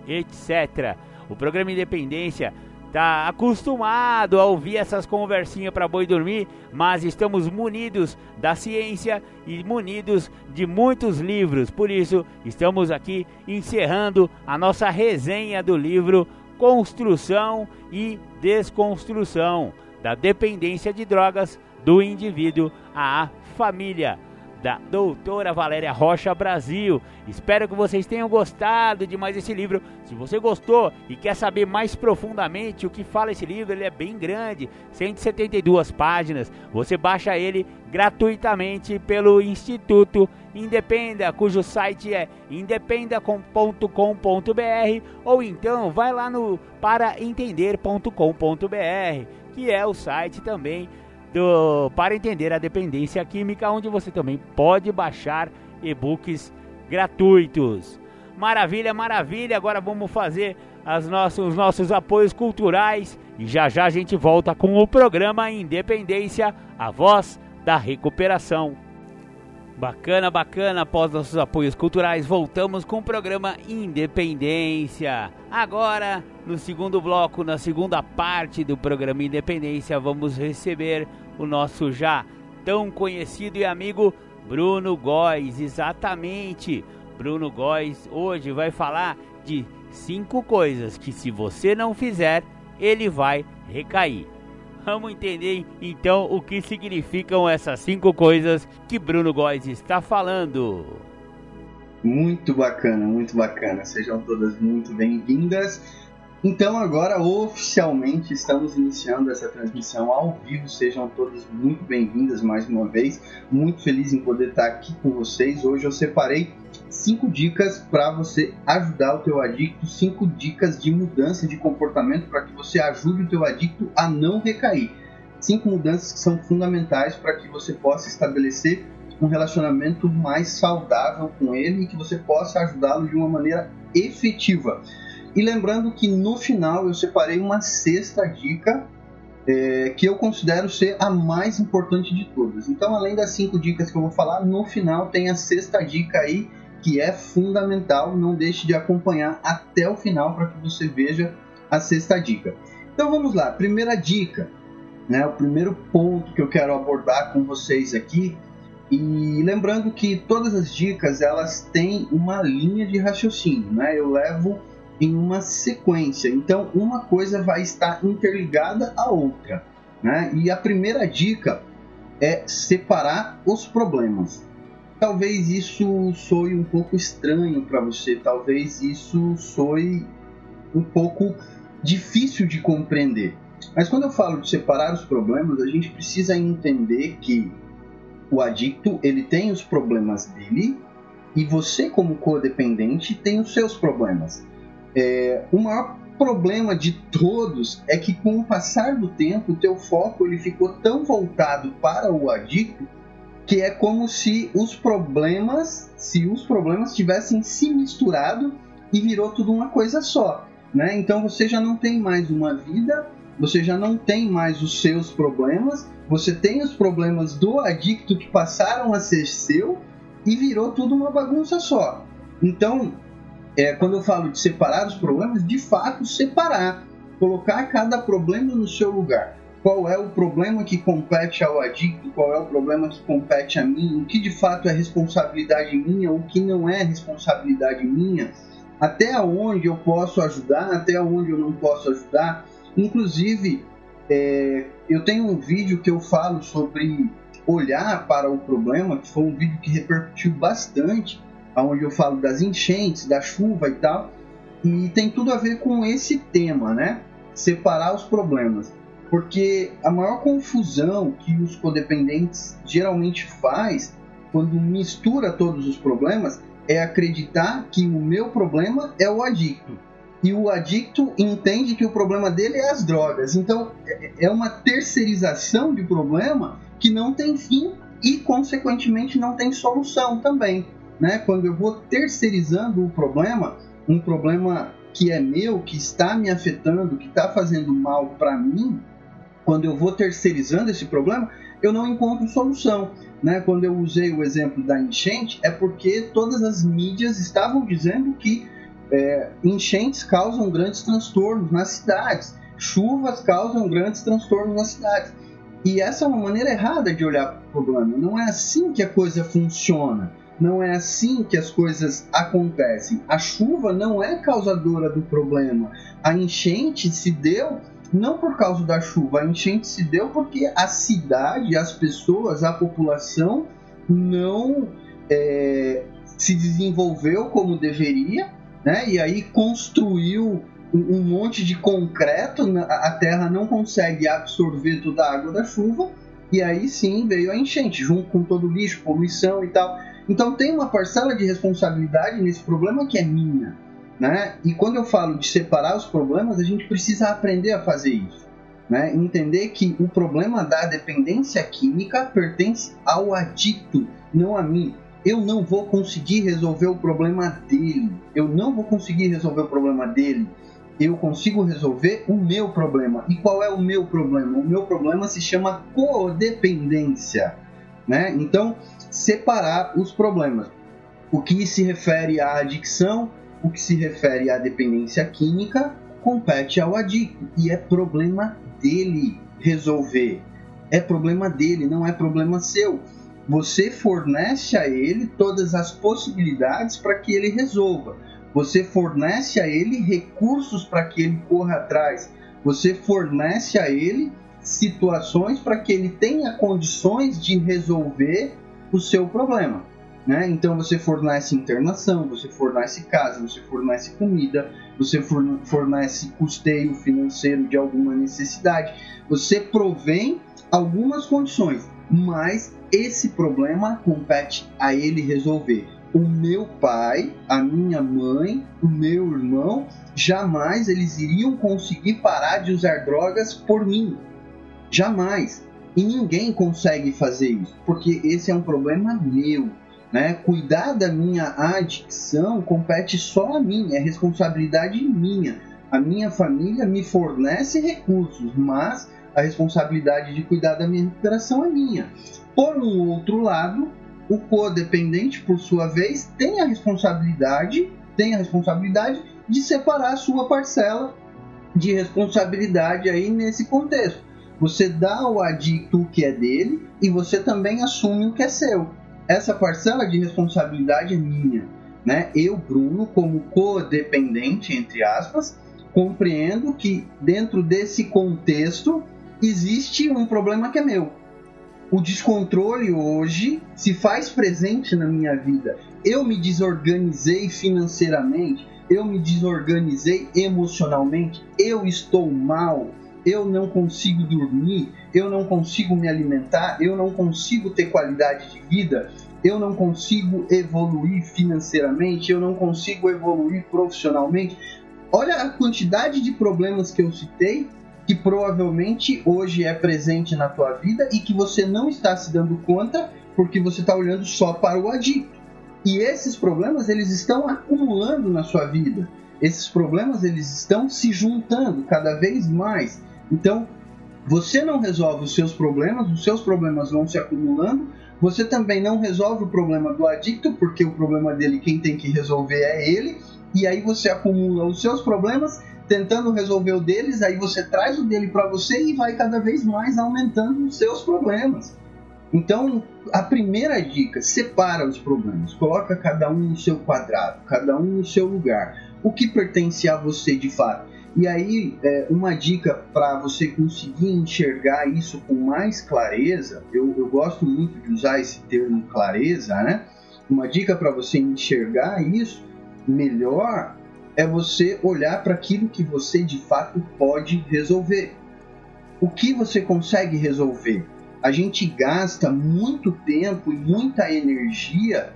etc. O programa Independência tá acostumado a ouvir essas conversinhas para boi dormir, mas estamos munidos da ciência e munidos de muitos livros. Por isso, estamos aqui encerrando a nossa resenha do livro construção e desconstrução da dependência de drogas do indivíduo à família da doutora Valéria Rocha Brasil. Espero que vocês tenham gostado de mais esse livro. Se você gostou e quer saber mais profundamente o que fala esse livro, ele é bem grande, 172 páginas. Você baixa ele gratuitamente pelo Instituto Independa, cujo site é independa.com.br ou então vai lá no paraentender.com.br, que é o site também do, para entender a dependência química, onde você também pode baixar e-books gratuitos. Maravilha, maravilha! Agora vamos fazer as nossos, os nossos apoios culturais e já já a gente volta com o programa Independência, a voz da recuperação. Bacana, bacana, após nossos apoios culturais, voltamos com o programa Independência. Agora, no segundo bloco, na segunda parte do programa Independência, vamos receber o nosso já tão conhecido e amigo Bruno Góes. Exatamente, Bruno Góes hoje vai falar de cinco coisas que, se você não fizer, ele vai recair. Vamos entender então o que significam essas cinco coisas que Bruno Góes está falando. Muito bacana, muito bacana. Sejam todas muito bem-vindas. Então, agora oficialmente estamos iniciando essa transmissão ao vivo. Sejam todas muito bem-vindas mais uma vez. Muito feliz em poder estar aqui com vocês. Hoje eu separei cinco dicas para você ajudar o teu adicto, cinco dicas de mudança de comportamento para que você ajude o teu adicto a não recair. Cinco mudanças que são fundamentais para que você possa estabelecer um relacionamento mais saudável com ele e que você possa ajudá-lo de uma maneira efetiva. E lembrando que no final eu separei uma sexta dica é, que eu considero ser a mais importante de todas. Então, além das cinco dicas que eu vou falar, no final tem a sexta dica aí que é fundamental. Não deixe de acompanhar até o final para que você veja a sexta dica. Então vamos lá. Primeira dica, né? O primeiro ponto que eu quero abordar com vocês aqui e lembrando que todas as dicas elas têm uma linha de raciocínio, né? Eu levo em uma sequência. Então, uma coisa vai estar interligada à outra. Né? E a primeira dica é separar os problemas. Talvez isso soe um pouco estranho para você, talvez isso soe um pouco difícil de compreender. Mas quando eu falo de separar os problemas, a gente precisa entender que o adicto ele tem os problemas dele e você como codependente tem os seus problemas. É, o maior problema de todos é que com o passar do tempo o teu foco ele ficou tão voltado para o adicto que é como se os problemas, se os problemas tivessem se misturado e virou tudo uma coisa só, né? Então você já não tem mais uma vida, você já não tem mais os seus problemas, você tem os problemas do adicto que passaram a ser seu e virou tudo uma bagunça só. Então, é, quando eu falo de separar os problemas, de fato separar, colocar cada problema no seu lugar. Qual é o problema que compete ao adicto? Qual é o problema que compete a mim? O que de fato é responsabilidade minha? O que não é responsabilidade minha? Até onde eu posso ajudar? Até onde eu não posso ajudar? Inclusive, é, eu tenho um vídeo que eu falo sobre olhar para o problema, que foi um vídeo que repercutiu bastante onde eu falo das enchentes, da chuva e tal, e tem tudo a ver com esse tema, né? Separar os problemas. Porque a maior confusão que os codependentes geralmente faz quando mistura todos os problemas é acreditar que o meu problema é o adicto. E o adicto entende que o problema dele é as drogas. Então é, é uma terceirização de problema que não tem fim e, consequentemente, não tem solução também né? Quando eu vou terceirizando o problema, um problema que é meu, que está me afetando, que está fazendo mal para mim, quando eu vou terceirizando esse problema, eu não encontro solução. Né? Quando eu usei o exemplo da enchente, é porque todas as mídias estavam dizendo que é, enchentes causam grandes transtornos nas cidades, chuvas causam grandes transtornos nas cidades. E essa é uma maneira errada de olhar para o problema. Não é assim que a coisa funciona. Não é assim que as coisas acontecem. A chuva não é causadora do problema. A enchente se deu não por causa da chuva, a enchente se deu porque a cidade, as pessoas, a população não é, se desenvolveu como deveria, né? E aí construiu um monte de concreto, a terra não consegue absorver toda a água da chuva, e aí sim veio a enchente, junto com todo o lixo, poluição e tal. Então tem uma parcela de responsabilidade nesse problema que é minha. Né? E quando eu falo de separar os problemas, a gente precisa aprender a fazer isso. Né? Entender que o problema da dependência química pertence ao adicto, não a mim. Eu não vou conseguir resolver o problema dele. Eu não vou conseguir resolver o problema dele. Eu consigo resolver o meu problema. E qual é o meu problema? O meu problema se chama codependência. Né? Então, separar os problemas. O que se refere à adicção, o que se refere à dependência química, compete ao adicto e é problema dele resolver. É problema dele, não é problema seu. Você fornece a ele todas as possibilidades para que ele resolva. você fornece a ele recursos para que ele corra atrás, você fornece a ele situações para que ele tenha condições de resolver o seu problema. Né? Então você fornece internação, você fornece casa, você fornece comida, você fornece custeio financeiro de alguma necessidade, você provém algumas condições, mas esse problema compete a ele resolver. O meu pai, a minha mãe, o meu irmão, jamais eles iriam conseguir parar de usar drogas por mim. Jamais. E ninguém consegue fazer isso, porque esse é um problema meu. Né? Cuidar da minha adicção compete só a mim, é responsabilidade minha. A minha família me fornece recursos, mas a responsabilidade de cuidar da minha recuperação é minha. Por um outro lado, o codependente, por sua vez, tem a responsabilidade, tem a responsabilidade de separar a sua parcela de responsabilidade aí nesse contexto. Você dá ao adicto o que é dele e você também assume o que é seu. Essa parcela de responsabilidade é minha. Né? Eu, Bruno, como codependente, entre aspas, compreendo que dentro desse contexto existe um problema que é meu. O descontrole hoje se faz presente na minha vida. Eu me desorganizei financeiramente, eu me desorganizei emocionalmente, eu estou mal, eu não consigo dormir, eu não consigo me alimentar, eu não consigo ter qualidade de vida, eu não consigo evoluir financeiramente, eu não consigo evoluir profissionalmente. Olha a quantidade de problemas que eu citei que provavelmente hoje é presente na tua vida e que você não está se dando conta porque você está olhando só para o adicto. E esses problemas eles estão acumulando na sua vida. Esses problemas eles estão se juntando cada vez mais. Então, você não resolve os seus problemas, os seus problemas vão se acumulando. Você também não resolve o problema do adicto, porque o problema dele quem tem que resolver é ele. E aí você acumula os seus problemas tentando resolver o deles, aí você traz o dele para você e vai cada vez mais aumentando os seus problemas. Então, a primeira dica, separa os problemas, coloca cada um no seu quadrado, cada um no seu lugar. O que pertence a você de fato? E aí, é, uma dica para você conseguir enxergar isso com mais clareza, eu, eu gosto muito de usar esse termo clareza, né? Uma dica para você enxergar isso melhor é você olhar para aquilo que você de fato pode resolver. O que você consegue resolver? A gente gasta muito tempo e muita energia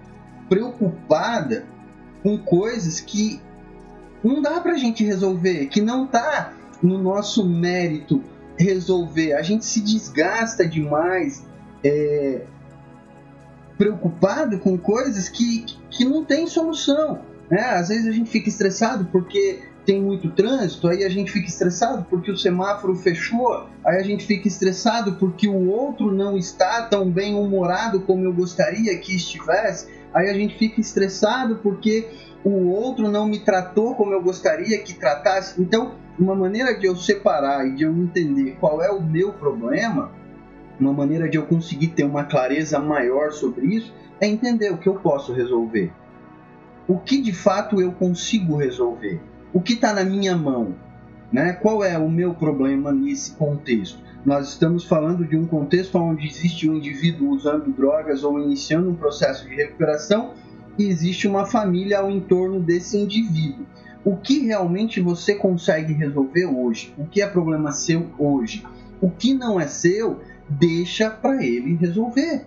preocupada com coisas que não dá para a gente resolver, que não está no nosso mérito resolver. A gente se desgasta demais é, preocupado com coisas que, que não tem solução. Né? Às vezes a gente fica estressado porque tem muito trânsito, aí a gente fica estressado porque o semáforo fechou, aí a gente fica estressado porque o outro não está tão bem humorado como eu gostaria que estivesse, aí a gente fica estressado porque o outro não me tratou como eu gostaria que tratasse. Então, uma maneira de eu separar e de eu entender qual é o meu problema, uma maneira de eu conseguir ter uma clareza maior sobre isso, é entender o que eu posso resolver o que de fato eu consigo resolver, o que está na minha mão, né? Qual é o meu problema nesse contexto? Nós estamos falando de um contexto onde existe um indivíduo usando drogas ou iniciando um processo de recuperação existe uma família ao entorno desse indivíduo. O que realmente você consegue resolver hoje? O que é problema seu hoje? O que não é seu, deixa para ele resolver.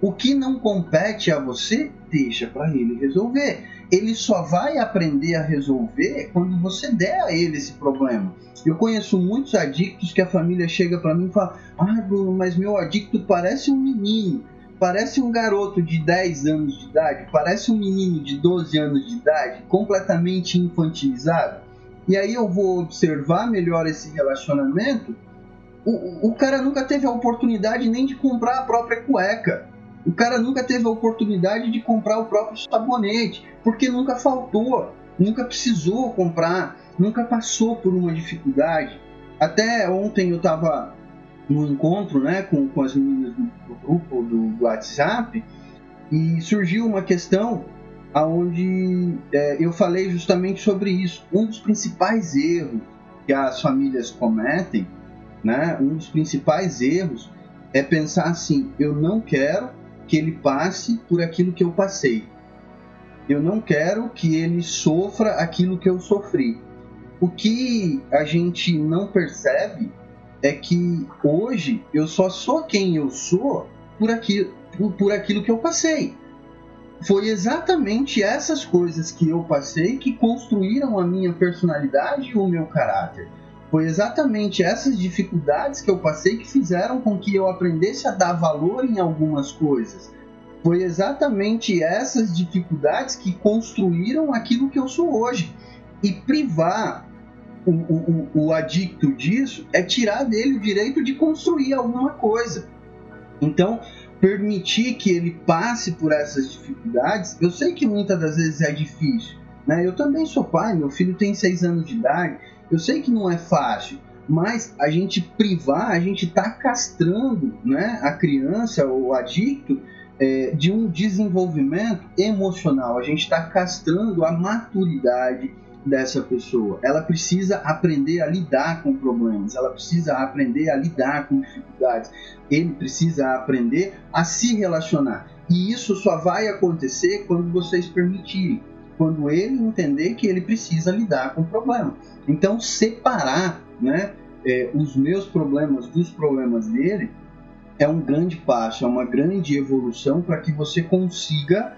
O que não compete a você, deixa para ele resolver. Ele só vai aprender a resolver quando você der a ele esse problema. Eu conheço muitos adictos que a família chega para mim e fala: Ah, Bruno, mas meu adicto parece um menino, parece um garoto de 10 anos de idade, parece um menino de 12 anos de idade, completamente infantilizado. E aí eu vou observar melhor esse relacionamento. O, o cara nunca teve a oportunidade nem de comprar a própria cueca o cara nunca teve a oportunidade de comprar o próprio sabonete, porque nunca faltou, nunca precisou comprar, nunca passou por uma dificuldade. Até ontem eu estava no encontro né, com, com as meninas do, do grupo do, do WhatsApp e surgiu uma questão aonde é, eu falei justamente sobre isso. Um dos principais erros que as famílias cometem, né? Um dos principais erros é pensar assim: eu não quero que ele passe por aquilo que eu passei. Eu não quero que ele sofra aquilo que eu sofri. O que a gente não percebe é que hoje eu só sou quem eu sou por aquilo, por, aquilo que eu passei. Foi exatamente essas coisas que eu passei que construíram a minha personalidade e o meu caráter. Foi exatamente essas dificuldades que eu passei que fizeram com que eu aprendesse a dar valor em algumas coisas. Foi exatamente essas dificuldades que construíram aquilo que eu sou hoje. E privar o, o, o adicto disso é tirar dele o direito de construir alguma coisa. Então, permitir que ele passe por essas dificuldades, eu sei que muitas das vezes é difícil. Né? Eu também sou pai, meu filho tem seis anos de idade, eu sei que não é fácil, mas a gente privar, a gente está castrando né, a criança ou o adicto é, de um desenvolvimento emocional, a gente está castrando a maturidade dessa pessoa. Ela precisa aprender a lidar com problemas, ela precisa aprender a lidar com dificuldades, ele precisa aprender a se relacionar. E isso só vai acontecer quando vocês permitirem, quando ele entender que ele precisa lidar com o problema. Então, separar né, é, os meus problemas dos problemas dele é um grande passo, é uma grande evolução para que você consiga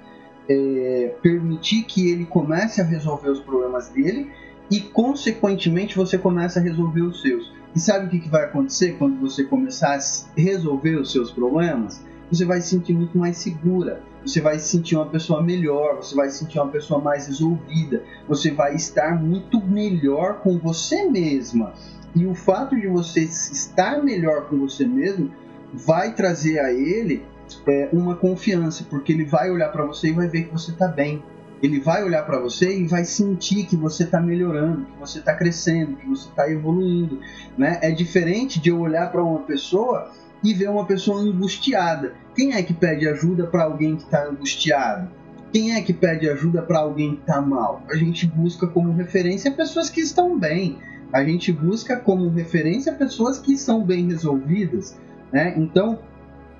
é, permitir que ele comece a resolver os problemas dele e, consequentemente, você começa a resolver os seus. E sabe o que, que vai acontecer quando você começar a resolver os seus problemas? Você vai se sentir muito mais segura, você vai se sentir uma pessoa melhor, você vai se sentir uma pessoa mais resolvida, você vai estar muito melhor com você mesma. E o fato de você estar melhor com você mesmo vai trazer a ele é, uma confiança, porque ele vai olhar para você e vai ver que você está bem. Ele vai olhar para você e vai sentir que você está melhorando, que você está crescendo, que você está evoluindo. Né? É diferente de eu olhar para uma pessoa e ver uma pessoa angustiada. Quem é que pede ajuda para alguém que está angustiado? Quem é que pede ajuda para alguém que está mal? A gente busca como referência pessoas que estão bem. A gente busca como referência pessoas que são bem resolvidas. Né? Então,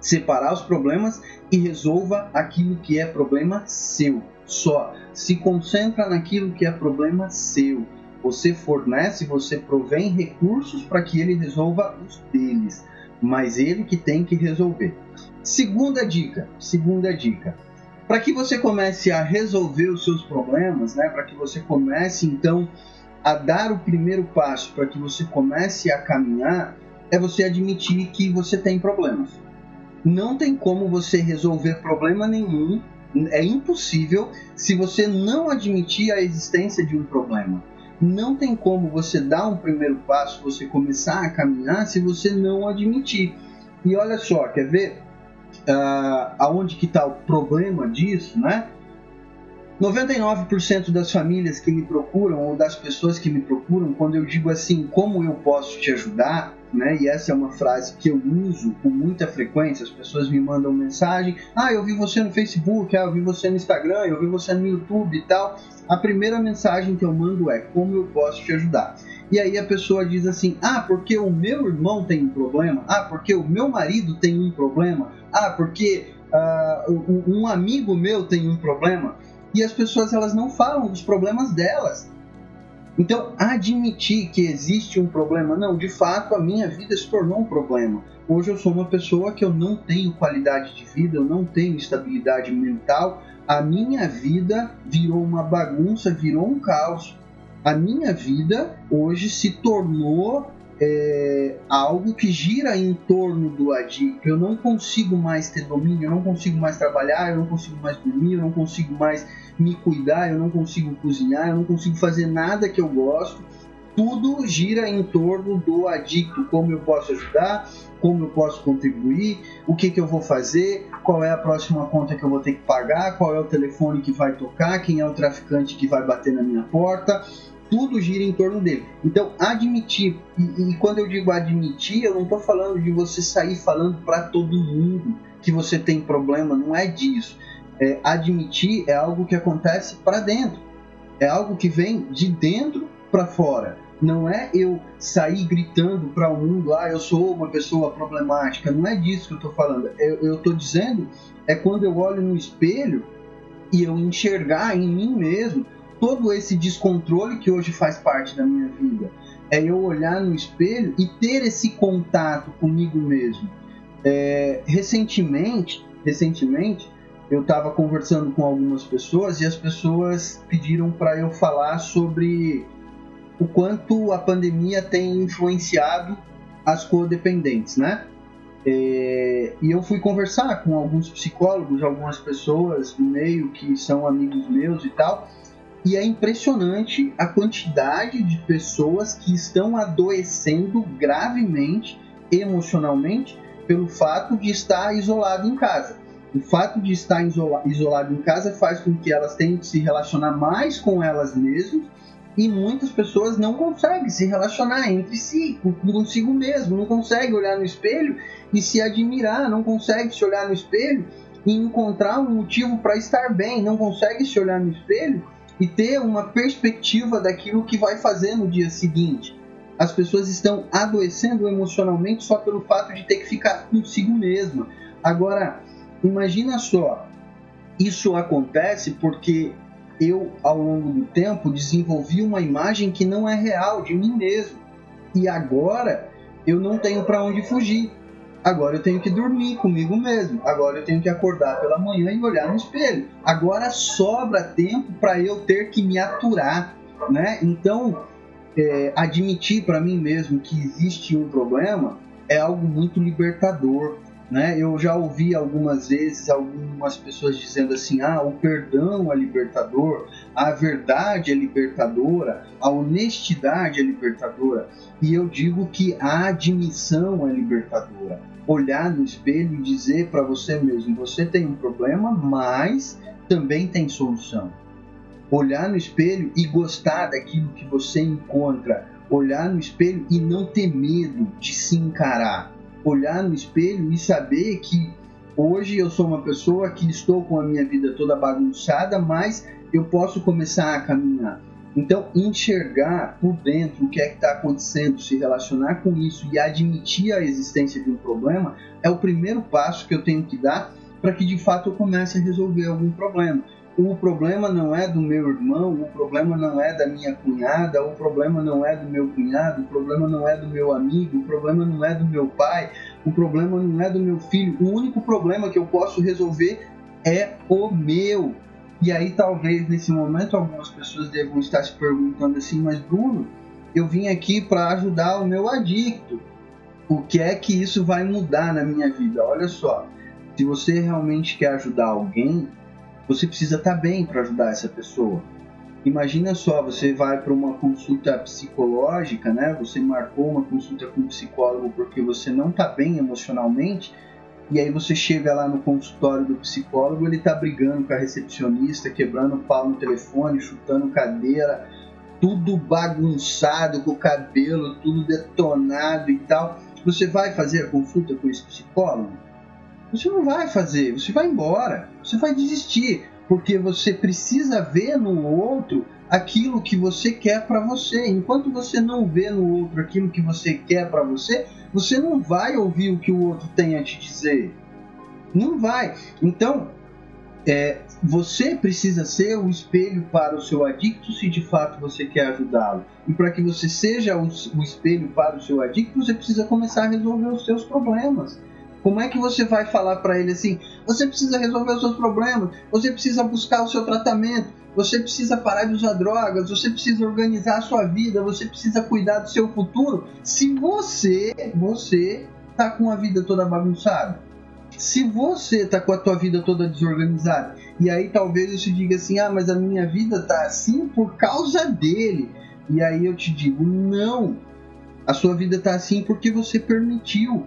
separar os problemas e resolva aquilo que é problema seu. Só se concentra naquilo que é problema seu. Você fornece, você provém recursos para que ele resolva os deles, mas ele que tem que resolver. Segunda dica, segunda dica. Para que você comece a resolver os seus problemas, né? Para que você comece então a dar o primeiro passo, para que você comece a caminhar, é você admitir que você tem problemas não tem como você resolver problema nenhum, é impossível se você não admitir a existência de um problema. Não tem como você dar um primeiro passo, você começar a caminhar se você não admitir. E olha só, quer ver uh, aonde que está o problema disso, né? 99% das famílias que me procuram ou das pessoas que me procuram, quando eu digo assim, como eu posso te ajudar, né? E essa é uma frase que eu uso com muita frequência. As pessoas me mandam mensagem: "Ah, eu vi você no Facebook, ah, eu vi você no Instagram, eu vi você no YouTube e tal". A primeira mensagem que eu mando é: "Como eu posso te ajudar?". E aí a pessoa diz assim: "Ah, porque o meu irmão tem um problema? Ah, porque o meu marido tem um problema? Ah, porque uh, um amigo meu tem um problema?". E as pessoas elas não falam dos problemas delas então, admitir que existe um problema, não, de fato a minha vida se tornou um problema. Hoje eu sou uma pessoa que eu não tenho qualidade de vida, eu não tenho estabilidade mental, a minha vida virou uma bagunça, virou um caos. A minha vida hoje se tornou é, algo que gira em torno do adicto. Eu não consigo mais ter domínio, eu não consigo mais trabalhar, eu não consigo mais dormir, eu não consigo mais me cuidar, eu não consigo cozinhar, eu não consigo fazer nada que eu gosto. Tudo gira em torno do adicto, como eu posso ajudar, como eu posso contribuir, o que, que eu vou fazer, qual é a próxima conta que eu vou ter que pagar, qual é o telefone que vai tocar, quem é o traficante que vai bater na minha porta. Tudo gira em torno dele. Então, admitir, e, e quando eu digo admitir, eu não estou falando de você sair falando para todo mundo que você tem problema, não é disso É, admitir é algo que acontece para dentro, é algo que vem de dentro para fora. Não é eu sair gritando para o mundo, ah, eu sou uma pessoa problemática. Não é disso que eu estou falando. Eu estou dizendo é quando eu olho no espelho e eu enxergar em mim mesmo todo esse descontrole que hoje faz parte da minha vida. É eu olhar no espelho e ter esse contato comigo mesmo. É, recentemente, recentemente, eu estava conversando com algumas pessoas e as pessoas pediram para eu falar sobre o quanto a pandemia tem influenciado as codependentes, né? É, e eu fui conversar com alguns psicólogos, algumas pessoas do meio que são amigos meus e tal, e é impressionante a quantidade de pessoas que estão adoecendo gravemente emocionalmente pelo fato de estar isolado em casa. O fato de estar isolado em casa faz com que elas tenham que se relacionar mais com elas mesmas e muitas pessoas não conseguem se relacionar entre si, consigo mesmo, não conseguem olhar no espelho e se admirar, não conseguem se olhar no espelho e encontrar um motivo para estar bem, não conseguem se olhar no espelho e ter uma perspectiva daquilo que vai fazer no dia seguinte. As pessoas estão adoecendo emocionalmente só pelo fato de ter que ficar consigo mesma. Agora, imagina só, isso acontece porque eu, ao longo do tempo, desenvolvi uma imagem que não é real de mim mesmo. E agora eu não tenho para onde fugir. Agora eu tenho que dormir comigo mesmo. Agora eu tenho que acordar pela manhã e olhar no espelho. Agora sobra tempo para eu ter que me aturar, né? Então, é, admitir para mim mesmo que existe um problema é algo muito libertador. Né? Eu já ouvi algumas vezes algumas pessoas dizendo assim: ah, o perdão é libertador, a verdade é libertadora, a honestidade é libertadora. E eu digo que a admissão é libertadora. Olhar no espelho e dizer para você mesmo: você tem um problema, mas também tem solução. Olhar no espelho e gostar daquilo que você encontra. Olhar no espelho e não ter medo de se encarar olhar no espelho e saber que hoje eu sou uma pessoa que estou com a minha vida toda bagunçada, mas eu posso começar a caminhar. Então, enxergar por dentro o que é que está acontecendo, se relacionar com isso e admitir a existência de um problema é o primeiro passo que eu tenho que dar para que de fato eu comece a resolver algum problema o problema não é do meu irmão, o problema não é da minha cunhada, o problema não é do meu cunhado, o problema não é do meu amigo, o problema não é do meu pai, o problema não é do meu filho. O único problema que eu posso resolver é o meu. E aí talvez nesse momento algumas pessoas devam estar se perguntando assim, mas Bruno, eu vim aqui para ajudar o meu adicto. O que é que isso vai mudar na minha vida? Olha só, se você realmente quer ajudar alguém, você precisa estar tá bem para ajudar essa pessoa. Imagina só, você vai para uma consulta psicológica, né? Você marcou uma consulta com um psicólogo porque você não está bem emocionalmente, e aí você chega lá no consultório do psicólogo, ele está brigando com a recepcionista, quebrando o pau no telefone, chutando cadeira, tudo bagunçado, com o cabelo tudo detonado e tal. Você vai fazer a consulta com esse psicólogo? Você não vai fazer, você vai embora, você vai desistir, porque você precisa ver no outro aquilo que você quer para você. Enquanto você não vê no outro aquilo que você quer para você, você não vai ouvir o que o outro tem a te dizer. Não vai. Então, é, você precisa ser o espelho para o seu adicto se de fato você quer ajudá-lo. E para que você seja o, o espelho para o seu adicto, você precisa começar a resolver os seus problemas. Como é que você vai falar para ele assim? Você precisa resolver os seus problemas, você precisa buscar o seu tratamento, você precisa parar de usar drogas, você precisa organizar a sua vida, você precisa cuidar do seu futuro. Se você, você tá com a vida toda bagunçada, se você tá com a tua vida toda desorganizada, e aí talvez você diga assim: "Ah, mas a minha vida tá assim por causa dele". E aí eu te digo: "Não. A sua vida tá assim porque você permitiu.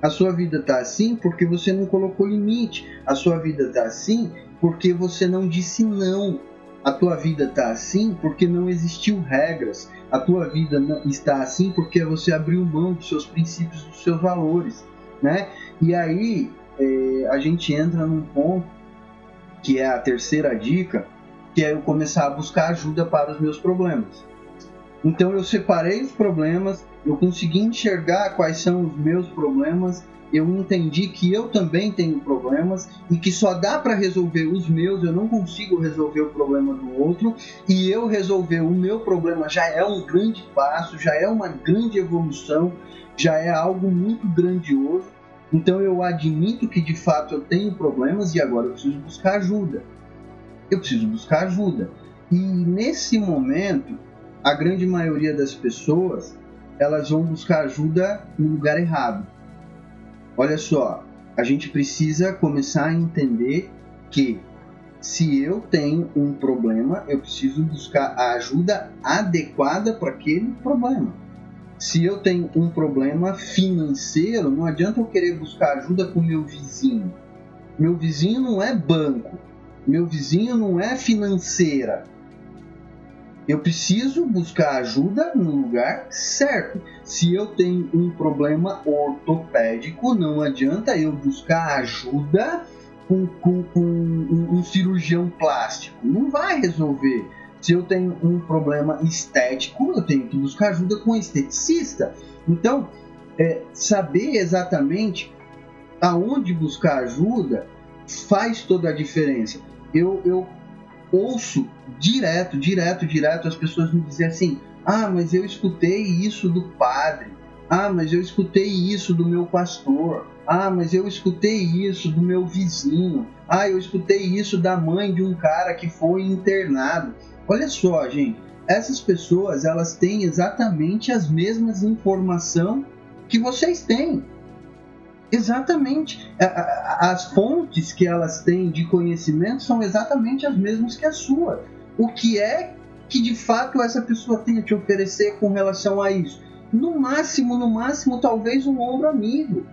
A sua vida está assim porque você não colocou limite. A sua vida está assim porque você não disse não. A tua vida está assim porque não existiu regras. A tua vida está assim porque você abriu mão dos seus princípios, dos seus valores, né? E aí é, a gente entra num ponto que é a terceira dica, que é eu começar a buscar ajuda para os meus problemas. Então eu separei os problemas, eu consegui enxergar quais são os meus problemas, eu entendi que eu também tenho problemas e que só dá para resolver os meus, eu não consigo resolver o problema do outro, e eu resolver o meu problema já é um grande passo, já é uma grande evolução, já é algo muito grandioso. Então eu admito que de fato eu tenho problemas e agora eu preciso buscar ajuda. Eu preciso buscar ajuda. E nesse momento, a grande maioria das pessoas, elas vão buscar ajuda no lugar errado. Olha só, a gente precisa começar a entender que se eu tenho um problema, eu preciso buscar a ajuda adequada para aquele problema se eu tenho um problema financeiro, não adianta eu querer buscar ajuda com meu vizinho. Meu vizinho não é banco, meu vizinho não é financeira. Eu preciso buscar ajuda no lugar certo. Se eu tenho um problema ortopédico, não adianta eu buscar ajuda com, com, com um, um cirurgião plástico. Não vai resolver se eu tenho um problema estético, eu tenho que buscar ajuda com um esteticista. Então, é, saber exatamente aonde buscar ajuda faz toda a diferença. Eu, eu ouço direto, direto, direto as pessoas me dizerem assim: ah, mas eu escutei isso do padre. Ah, mas eu escutei isso do meu pastor. Ah, mas eu escutei isso do meu vizinho. Ah, eu escutei isso da mãe de um cara que foi internado. Olha só, gente, essas pessoas elas têm exatamente as mesmas informações que vocês têm. Exatamente. As fontes que elas têm de conhecimento são exatamente as mesmas que a sua. O que é que de fato essa pessoa tem a te oferecer com relação a isso? No máximo, no máximo, talvez um ombro amigo.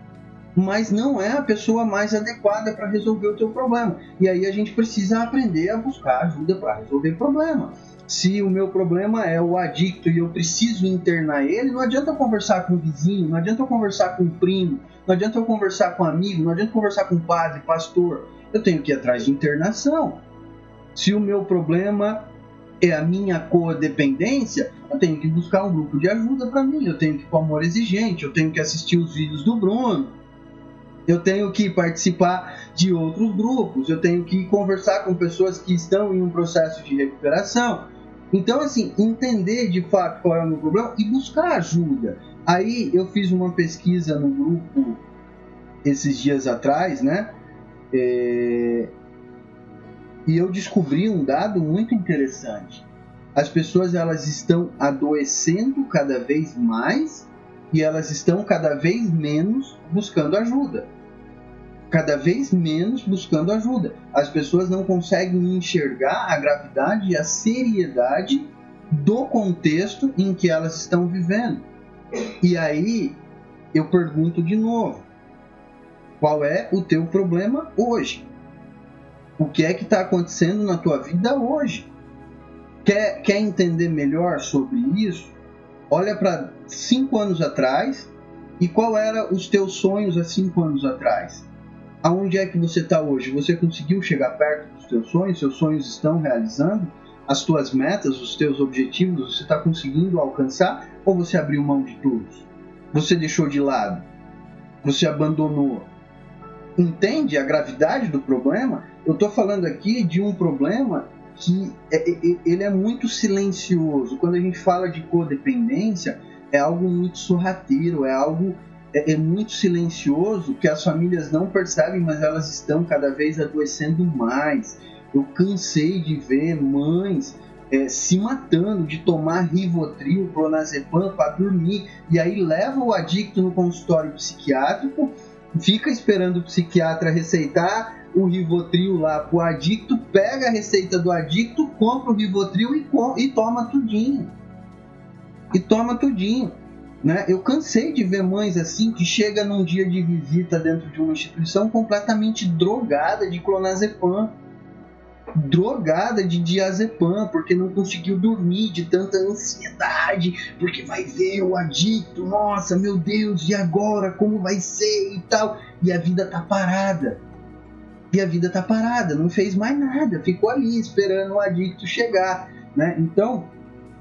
Mas não é a pessoa mais adequada para resolver o teu problema. E aí a gente precisa aprender a buscar ajuda para resolver o problema. Se o meu problema é o adicto e eu preciso internar ele, não adianta eu conversar com o vizinho, não adianta eu conversar com o primo, não adianta eu conversar com um amigo, não adianta conversar com o padre, pastor. Eu tenho que ir atrás de internação. Se o meu problema é a minha codependência, eu tenho que buscar um grupo de ajuda para mim, eu tenho que ir com amor exigente, eu tenho que assistir os vídeos do Bruno, eu tenho que participar de outros grupos, eu tenho que conversar com pessoas que estão em um processo de recuperação. Então, assim, entender de fato qual é o meu problema e buscar ajuda. Aí eu fiz uma pesquisa no grupo esses dias atrás, né? É... E eu descobri um dado muito interessante. As pessoas elas estão adoecendo cada vez mais e elas estão cada vez menos buscando ajuda cada vez menos buscando ajuda. As pessoas não conseguem enxergar a gravidade e a seriedade do contexto em que elas estão vivendo. E aí eu pergunto de novo: qual é o teu problema hoje? O que é que está acontecendo na tua vida hoje? Quer, quer entender melhor sobre isso? Olha para cinco anos atrás e qual era os teus sonhos há cinco anos atrás? aonde é que você está hoje? Você conseguiu chegar perto dos teus sonhos? Seus sonhos estão realizando? As tuas metas, os teus objetivos, você está conseguindo alcançar? Ou você abriu mão de todos? Você deixou de lado? Você abandonou? Entende a gravidade do problema? Eu estou falando aqui de um problema que é, é, é, ele é muito silencioso. Quando a gente fala de codependência, é algo muito sorrateiro, é algo é, é, muito silencioso que as famílias não percebem, mas elas estão cada vez adoecendo mais. Eu cansei de ver mães é, se matando de tomar Rivotril, Clonazepam para dormir e aí leva o adicto no consultório psiquiátrico, fica esperando o psiquiatra receitar o Rivotril lá pro adicto, pega a receita do adicto, compra o Rivotril e, e toma tudinho. E toma tudinho. Né? Eu cansei de ver mães assim que chega num dia de visita dentro de uma instituição completamente drogada de clonazepam, drogada de diazepam, porque não conseguiu dormir de tanta ansiedade, porque vai ver o adicto, nossa, meu Deus, e agora como vai ser e tal, e a vida tá parada. e a vida tá parada, não fez mais nada, ficou ali esperando o adicto chegar, né? Então,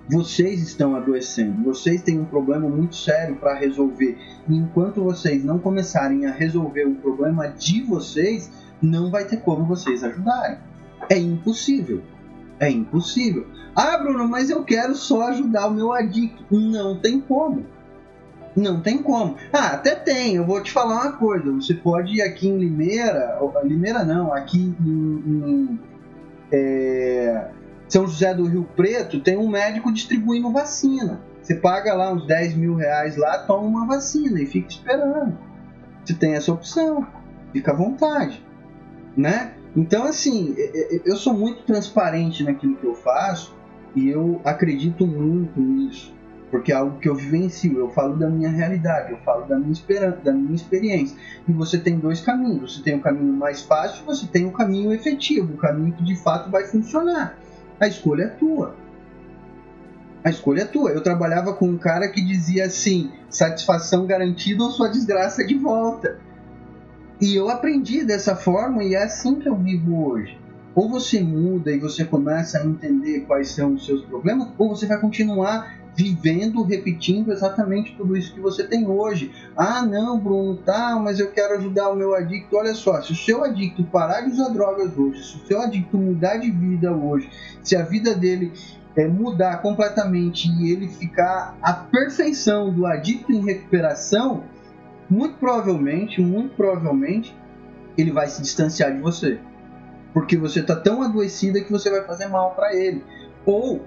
vocês estão adoecendo, vocês têm um problema muito sério para resolver. E enquanto vocês não começarem a resolver o problema de vocês, não vai ter como vocês ajudarem. É impossível. É impossível. Ah, Bruno, mas eu quero só ajudar o meu adicto. Não tem como. Não tem como. Ah, até tem. Eu vou te falar uma coisa. Você pode ir aqui em Limeira, Limeira não, aqui em, em é, São José do Rio Preto, tem um médico distribuindo vacina. Você paga lá uns 10 mil reais lá, toma uma vacina e fica esperando. Você tem essa opção. Fica à vontade. Né? Então, assim, eu sou muito transparente naquilo que eu faço e eu acredito muito nisso porque é algo que eu vivencio, eu falo da minha realidade, eu falo da minha, esperança, da minha experiência. E você tem dois caminhos, você tem o caminho mais fácil, você tem o caminho efetivo, o caminho que de fato vai funcionar. A escolha é tua. A escolha é tua. Eu trabalhava com um cara que dizia assim: satisfação garantida ou sua desgraça de volta. E eu aprendi dessa forma e é assim que eu vivo hoje. Ou você muda e você começa a entender quais são os seus problemas, ou você vai continuar vivendo, repetindo exatamente tudo isso que você tem hoje. Ah, não, Bruno, tá, mas eu quero ajudar o meu adicto. Olha só, se o seu adicto parar de usar drogas hoje, se o seu adicto mudar de vida hoje, se a vida dele é, mudar completamente e ele ficar a perfeição do adicto em recuperação, muito provavelmente, muito provavelmente, ele vai se distanciar de você. Porque você está tão adoecida que você vai fazer mal para ele. Ou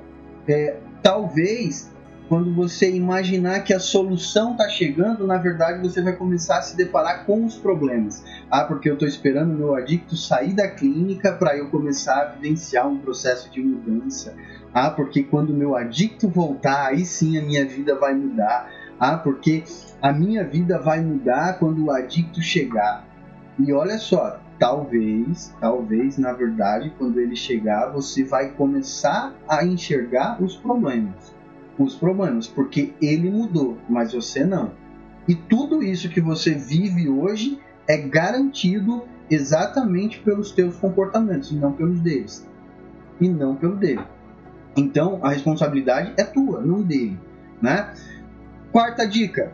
é, talvez quando você imaginar que a solução está chegando, na verdade você vai começar a se deparar com os problemas. Ah, porque eu estou esperando meu adicto sair da clínica para eu começar a vivenciar um processo de mudança. Ah, porque quando meu adicto voltar, aí sim a minha vida vai mudar. Ah, porque a minha vida vai mudar quando o adicto chegar. E olha só, talvez, talvez, na verdade, quando ele chegar, você vai começar a enxergar os problemas os problemas, porque ele mudou, mas você não. E tudo isso que você vive hoje é garantido exatamente pelos teus comportamentos, e não pelos deles. E não pelo dele. Então, a responsabilidade é tua, não dele, né? Quarta dica.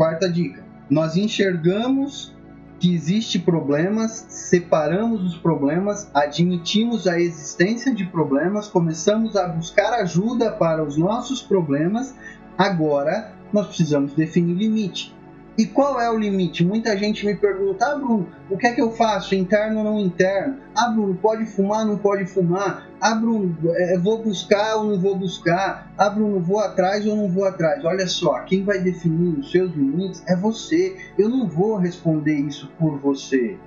Quarta dica. Nós enxergamos que existe problemas, separamos os problemas, admitimos a existência de problemas, começamos a buscar ajuda para os nossos problemas. Agora nós precisamos definir limite. E qual é o limite? Muita gente me pergunta, ah, Bruno, o que é que eu faço? Interno ou não interno? Ah, Bruno, pode fumar, não pode fumar? Ah, Bruno, é, vou buscar ou não vou buscar? Ah, Bruno, vou atrás ou não vou atrás? Olha só, quem vai definir os seus limites é você. Eu não vou responder isso por você.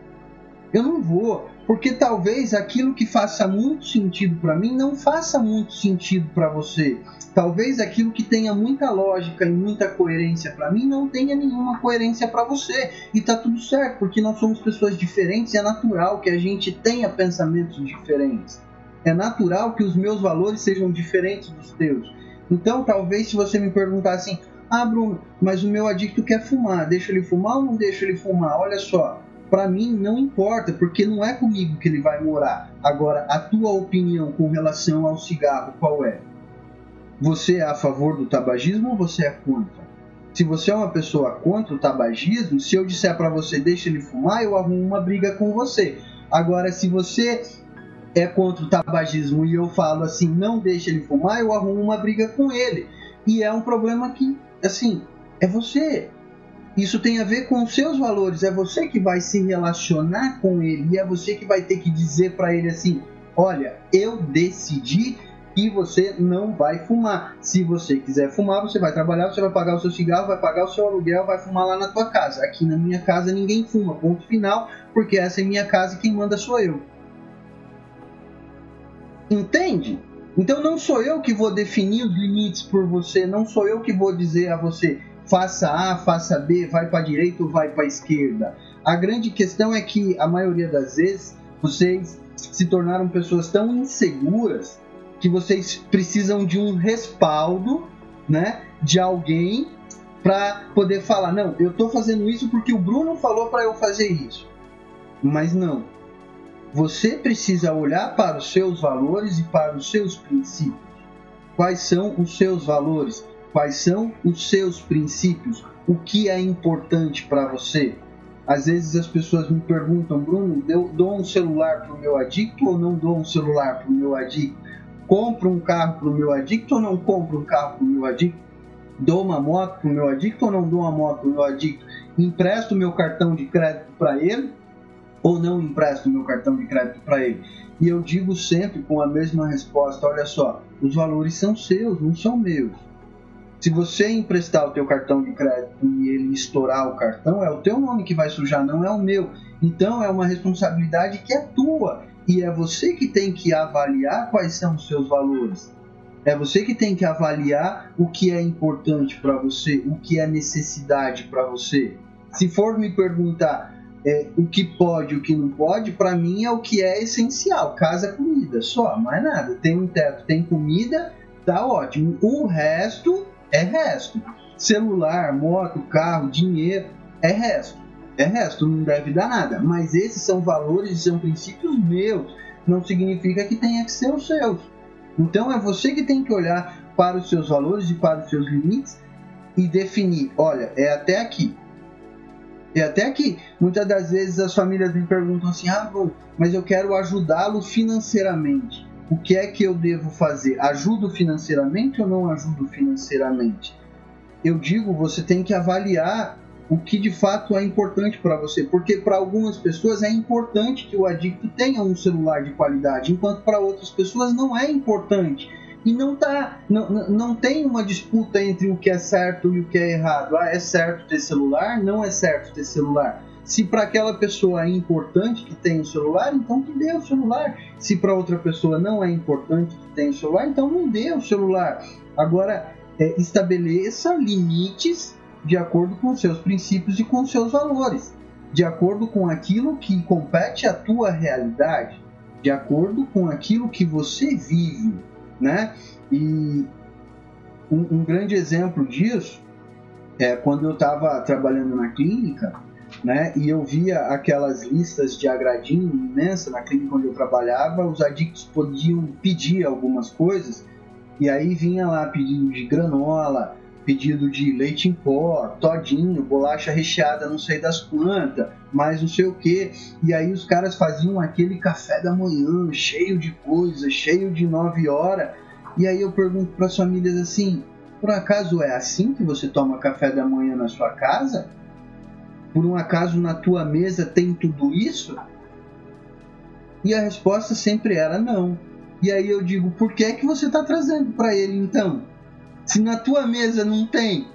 Eu não vou, porque talvez aquilo que faça muito sentido para mim não faça muito sentido para você. Talvez aquilo que tenha muita lógica e muita coerência para mim não tenha nenhuma coerência para você. E tá tudo certo, porque nós somos pessoas diferentes e é natural que a gente tenha pensamentos diferentes. É natural que os meus valores sejam diferentes dos teus. Então, talvez se você me perguntar assim: "Ah, Bruno, mas o meu adicto quer fumar, deixa ele fumar ou não deixa ele fumar?" Olha só, para mim não importa, porque não é comigo que ele vai morar. Agora, a tua opinião com relação ao cigarro qual é? Você é a favor do tabagismo ou você é contra? Se você é uma pessoa contra o tabagismo, se eu disser para você deixa ele fumar, eu arrumo uma briga com você. Agora, se você é contra o tabagismo e eu falo assim, não deixa ele fumar, eu arrumo uma briga com ele. E é um problema que, assim, é você. Isso tem a ver com os seus valores. É você que vai se relacionar com ele e é você que vai ter que dizer para ele assim: olha, eu decidi que você não vai fumar. Se você quiser fumar, você vai trabalhar, você vai pagar o seu cigarro, vai pagar o seu aluguel, vai fumar lá na tua casa. Aqui na minha casa ninguém fuma, ponto final, porque essa é minha casa e quem manda sou eu. Entende? Então não sou eu que vou definir os limites por você, não sou eu que vou dizer a você faça A, faça B, vai para a direita ou vai para a esquerda. A grande questão é que a maioria das vezes vocês se tornaram pessoas tão inseguras que vocês precisam de um respaldo, né, de alguém para poder falar, não, eu estou fazendo isso porque o Bruno falou para eu fazer isso. Mas não. Você precisa olhar para os seus valores e para os seus princípios. Quais são os seus valores? Quais são os seus princípios? O que é importante para você? Às vezes as pessoas me perguntam, Bruno, eu dou um celular para o meu adicto ou não dou um celular para o meu adicto? Compro um carro para o meu adicto ou não compro um carro para o meu adicto? Dou uma moto para o meu adicto ou não dou uma moto para o meu adicto? Empresto meu cartão de crédito para ele ou não empresto meu cartão de crédito para ele? E eu digo sempre com a mesma resposta: olha só, os valores são seus, não são meus. Se você emprestar o teu cartão de crédito e ele estourar o cartão, é o teu nome que vai sujar, não é o meu. Então é uma responsabilidade que é tua e é você que tem que avaliar quais são os seus valores. É você que tem que avaliar o que é importante para você, o que é necessidade para você. Se for me perguntar é, o que pode, o que não pode, para mim é o que é essencial. Casa, comida, só, mais nada. Tem um teto, tem comida, tá ótimo. O resto é resto. Celular, moto, carro, dinheiro, é resto. É resto, não deve dar nada. Mas esses são valores e são princípios meus. Não significa que tenha que ser os seus. Então é você que tem que olhar para os seus valores e para os seus limites e definir: olha, é até aqui. É até aqui. Muitas das vezes as famílias me perguntam assim: ah, bom, mas eu quero ajudá-lo financeiramente o que é que eu devo fazer? Ajudo financeiramente ou não ajudo financeiramente? Eu digo, você tem que avaliar o que de fato é importante para você, porque para algumas pessoas é importante que o adicto tenha um celular de qualidade, enquanto para outras pessoas não é importante. E não tá, não, não tem uma disputa entre o que é certo e o que é errado. Ah, é certo ter celular? Não é certo ter celular se para aquela pessoa é importante que tenha o celular, então que dê o celular. Se para outra pessoa não é importante que tenha o celular, então não dê o celular. Agora, é, estabeleça limites de acordo com seus princípios e com seus valores, de acordo com aquilo que compete à tua realidade, de acordo com aquilo que você vive, né? E um, um grande exemplo disso é quando eu estava trabalhando na clínica né? E eu via aquelas listas de agradinho imensa na clínica onde eu trabalhava, os adictos podiam pedir algumas coisas, e aí vinha lá pedido de granola, pedido de leite em pó, todinho, bolacha recheada, não sei das quantas, mais não sei o que. E aí os caras faziam aquele café da manhã, cheio de coisa, cheio de nove horas. E aí eu pergunto para as famílias assim: por acaso é assim que você toma café da manhã na sua casa? Por um acaso na tua mesa tem tudo isso? E a resposta sempre era não. E aí eu digo, por que é que você está trazendo para ele então? Se na tua mesa não tem,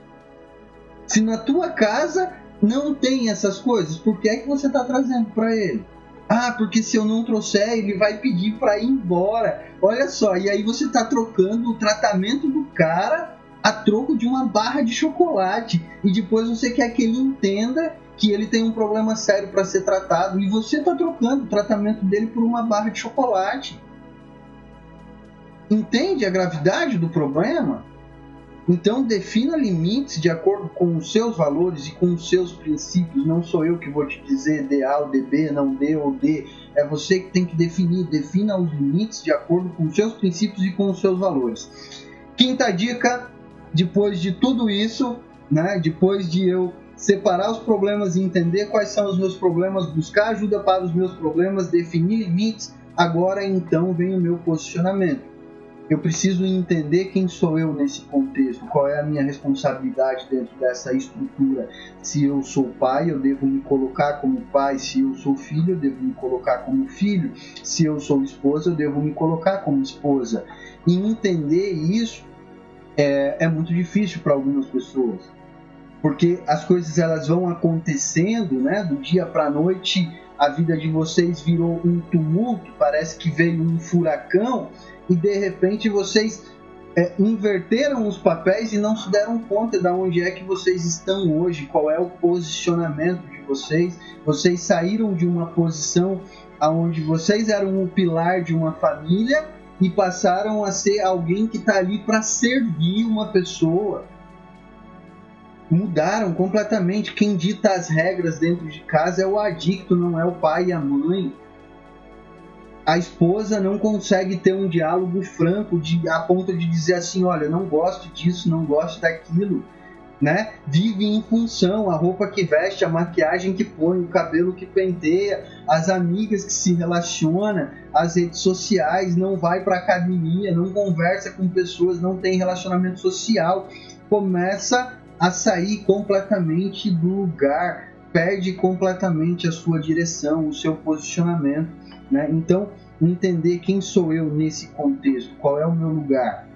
se na tua casa não tem essas coisas, por que é que você está trazendo para ele? Ah, porque se eu não trouxer, ele vai pedir para ir embora. Olha só, e aí você está trocando o tratamento do cara a troco de uma barra de chocolate. E depois você quer que ele entenda que ele tem um problema sério para ser tratado e você está trocando o tratamento dele por uma barra de chocolate. Entende a gravidade do problema? Então defina limites de acordo com os seus valores e com os seus princípios. Não sou eu que vou te dizer dê A ou dê B, não dê ou dê. É você que tem que definir. Defina os limites de acordo com os seus princípios e com os seus valores. Quinta dica, depois de tudo isso, né, depois de eu separar os problemas e entender quais são os meus problemas, buscar ajuda para os meus problemas, definir limites. Agora então vem o meu posicionamento. Eu preciso entender quem sou eu nesse contexto, qual é a minha responsabilidade dentro dessa estrutura. Se eu sou pai, eu devo me colocar como pai. Se eu sou filho, eu devo me colocar como filho. Se eu sou esposa, eu devo me colocar como esposa. E entender isso é, é muito difícil para algumas pessoas porque as coisas elas vão acontecendo, né? Do dia para a noite, a vida de vocês virou um tumulto, parece que veio um furacão e de repente vocês é, inverteram os papéis e não se deram conta de onde é que vocês estão hoje, qual é o posicionamento de vocês. Vocês saíram de uma posição aonde vocês eram o pilar de uma família e passaram a ser alguém que está ali para servir uma pessoa mudaram completamente. Quem dita as regras dentro de casa é o adicto, não é o pai e a mãe. a esposa não consegue ter um diálogo franco de, a ponto de dizer assim, olha, não gosto disso, não gosto daquilo, né? Vive em função, a roupa que veste, a maquiagem que põe, o cabelo que penteia, as amigas que se relaciona, as redes sociais, não vai para academia, não conversa com pessoas, não tem relacionamento social, começa a sair completamente do lugar, perde completamente a sua direção, o seu posicionamento, né? Então, entender quem sou eu nesse contexto, qual é o meu lugar,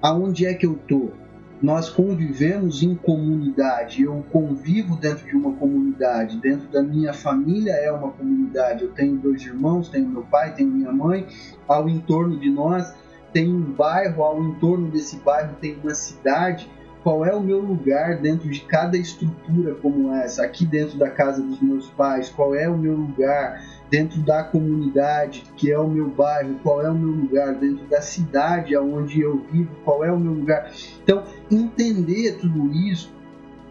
aonde é que eu tô, nós convivemos em comunidade. Eu convivo dentro de uma comunidade, dentro da minha família é uma comunidade. Eu tenho dois irmãos, tenho meu pai, tenho minha mãe. Ao entorno de nós tem um bairro, ao entorno desse bairro tem uma cidade. Qual é o meu lugar dentro de cada estrutura como essa? Aqui dentro da casa dos meus pais, qual é o meu lugar? dentro da comunidade, que é o meu bairro, qual é o meu lugar, dentro da cidade onde eu vivo, qual é o meu lugar. Então, entender tudo isso,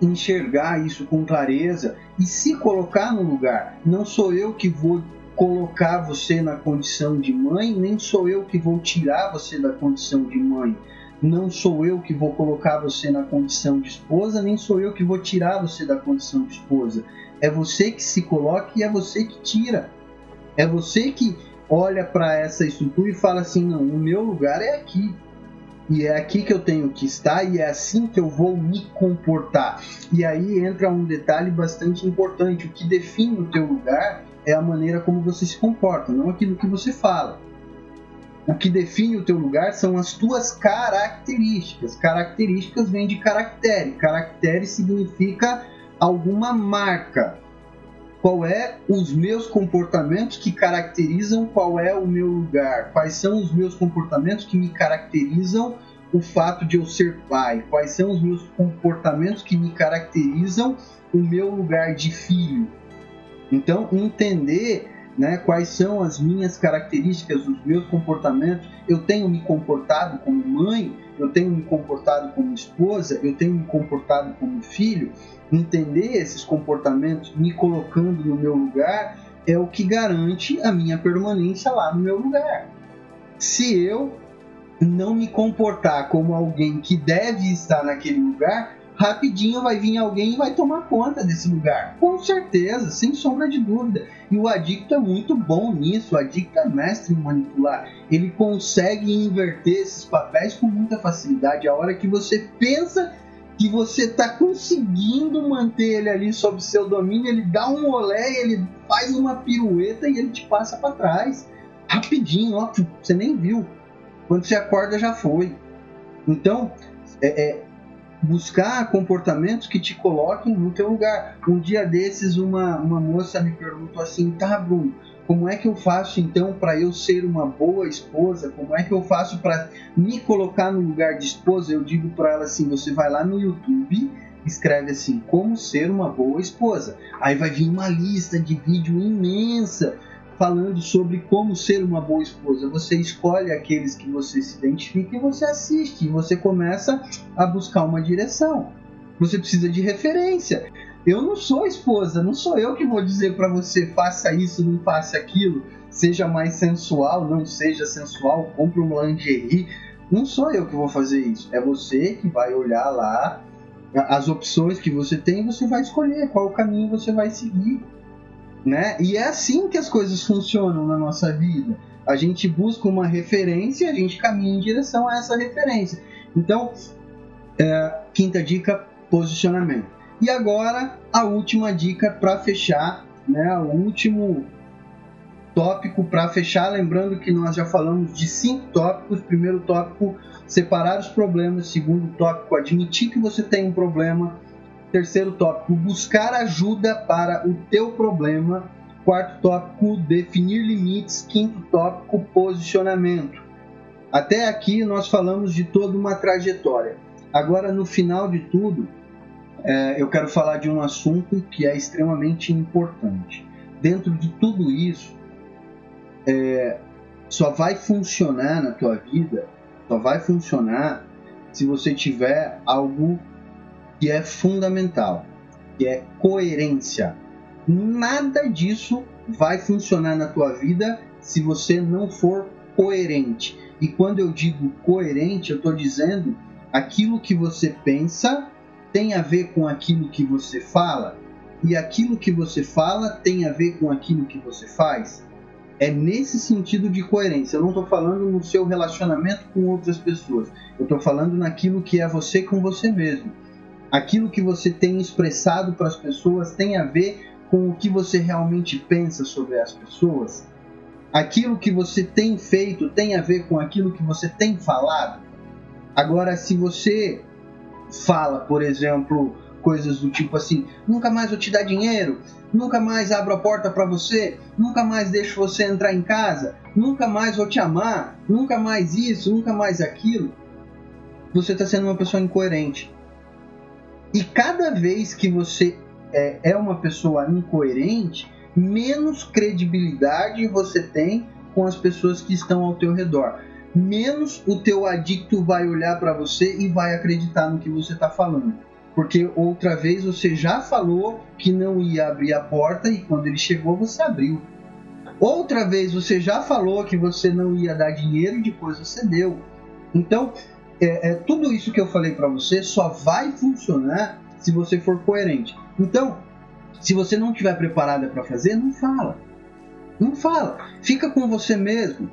enxergar isso com clareza e se colocar no lugar. Não sou eu que vou colocar você na condição de mãe, nem sou eu que vou tirar você da condição de mãe. Não sou eu que vou colocar você na condição de esposa, nem sou eu que vou tirar você da condição de esposa. É você que se coloca e é você que tira. É você que olha para essa estrutura e fala assim: não, o meu lugar é aqui. E é aqui que eu tenho que estar e é assim que eu vou me comportar. E aí entra um detalhe bastante importante: o que define o teu lugar é a maneira como você se comporta, não aquilo que você fala. O que define o teu lugar são as tuas características. Características vem de caractere. Caractere significa alguma marca, qual é os meus comportamentos que caracterizam qual é o meu lugar, quais são os meus comportamentos que me caracterizam o fato de eu ser pai, quais são os meus comportamentos que me caracterizam o meu lugar de filho. Então, entender né, quais são as minhas características, os meus comportamentos. Eu tenho me comportado como mãe, eu tenho me comportado como esposa, eu tenho me comportado como filho entender esses comportamentos, me colocando no meu lugar, é o que garante a minha permanência lá no meu lugar. Se eu não me comportar como alguém que deve estar naquele lugar, rapidinho vai vir alguém e vai tomar conta desse lugar. Com certeza, sem sombra de dúvida. E o adicto é muito bom nisso, o adicto é mestre em manipular. Ele consegue inverter esses papéis com muita facilidade. A hora que você pensa que você está conseguindo manter ele ali sob seu domínio, ele dá um olé, ele faz uma pirueta e ele te passa para trás. Rapidinho, ó, você nem viu. Quando você acorda já foi. Então, é, é, buscar comportamentos que te coloquem no teu lugar. Um dia desses, uma, uma moça me perguntou assim, tá, Bruno, como é que eu faço então para eu ser uma boa esposa? Como é que eu faço para me colocar no lugar de esposa? Eu digo para ela assim: você vai lá no YouTube, escreve assim: como ser uma boa esposa. Aí vai vir uma lista de vídeo imensa falando sobre como ser uma boa esposa. Você escolhe aqueles que você se identifica e você assiste. E você começa a buscar uma direção. Você precisa de referência. Eu não sou esposa, não sou eu que vou dizer para você faça isso, não faça aquilo, seja mais sensual, não seja sensual, compre um lingerie. Não sou eu que vou fazer isso. É você que vai olhar lá as opções que você tem, você vai escolher qual caminho você vai seguir, né? E é assim que as coisas funcionam na nossa vida. A gente busca uma referência, a gente caminha em direção a essa referência. Então, é, quinta dica: posicionamento. E agora a última dica para fechar, né? O último tópico para fechar, lembrando que nós já falamos de cinco tópicos. Primeiro tópico, separar os problemas. Segundo tópico, admitir que você tem um problema. Terceiro tópico, buscar ajuda para o teu problema. Quarto tópico, definir limites. Quinto tópico, posicionamento. Até aqui nós falamos de toda uma trajetória. Agora, no final de tudo, é, eu quero falar de um assunto que é extremamente importante. Dentro de tudo isso, é, só vai funcionar na tua vida, só vai funcionar se você tiver algo que é fundamental, que é coerência. Nada disso vai funcionar na tua vida se você não for coerente. E quando eu digo coerente, eu estou dizendo aquilo que você pensa tem a ver com aquilo que você fala e aquilo que você fala tem a ver com aquilo que você faz. É nesse sentido de coerência. Eu não estou falando no seu relacionamento com outras pessoas. Eu estou falando naquilo que é você com você mesmo. Aquilo que você tem expressado para as pessoas tem a ver com o que você realmente pensa sobre as pessoas. Aquilo que você tem feito tem a ver com aquilo que você tem falado. Agora, se você fala, por exemplo, coisas do tipo assim: nunca mais vou te dar dinheiro, nunca mais abro a porta para você, nunca mais deixo você entrar em casa, nunca mais vou te amar, nunca mais isso, nunca mais aquilo. Você está sendo uma pessoa incoerente. E cada vez que você é, é uma pessoa incoerente, menos credibilidade você tem com as pessoas que estão ao teu redor. Menos o teu adicto vai olhar para você e vai acreditar no que você está falando. Porque outra vez você já falou que não ia abrir a porta e quando ele chegou você abriu. Outra vez você já falou que você não ia dar dinheiro e depois você deu. Então, é, é tudo isso que eu falei para você só vai funcionar se você for coerente. Então, se você não estiver preparada para fazer, não fala. Não fala. Fica com você mesmo.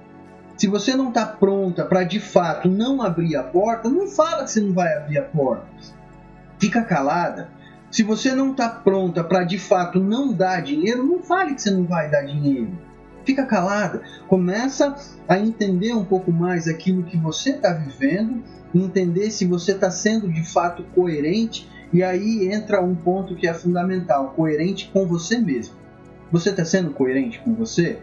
Se você não está pronta para de fato não abrir a porta, não fala que você não vai abrir a porta. Fica calada. Se você não está pronta para de fato não dar dinheiro, não fale que você não vai dar dinheiro. Fica calada. Começa a entender um pouco mais aquilo que você está vivendo, entender se você está sendo de fato coerente e aí entra um ponto que é fundamental: coerente com você mesmo. Você está sendo coerente com você?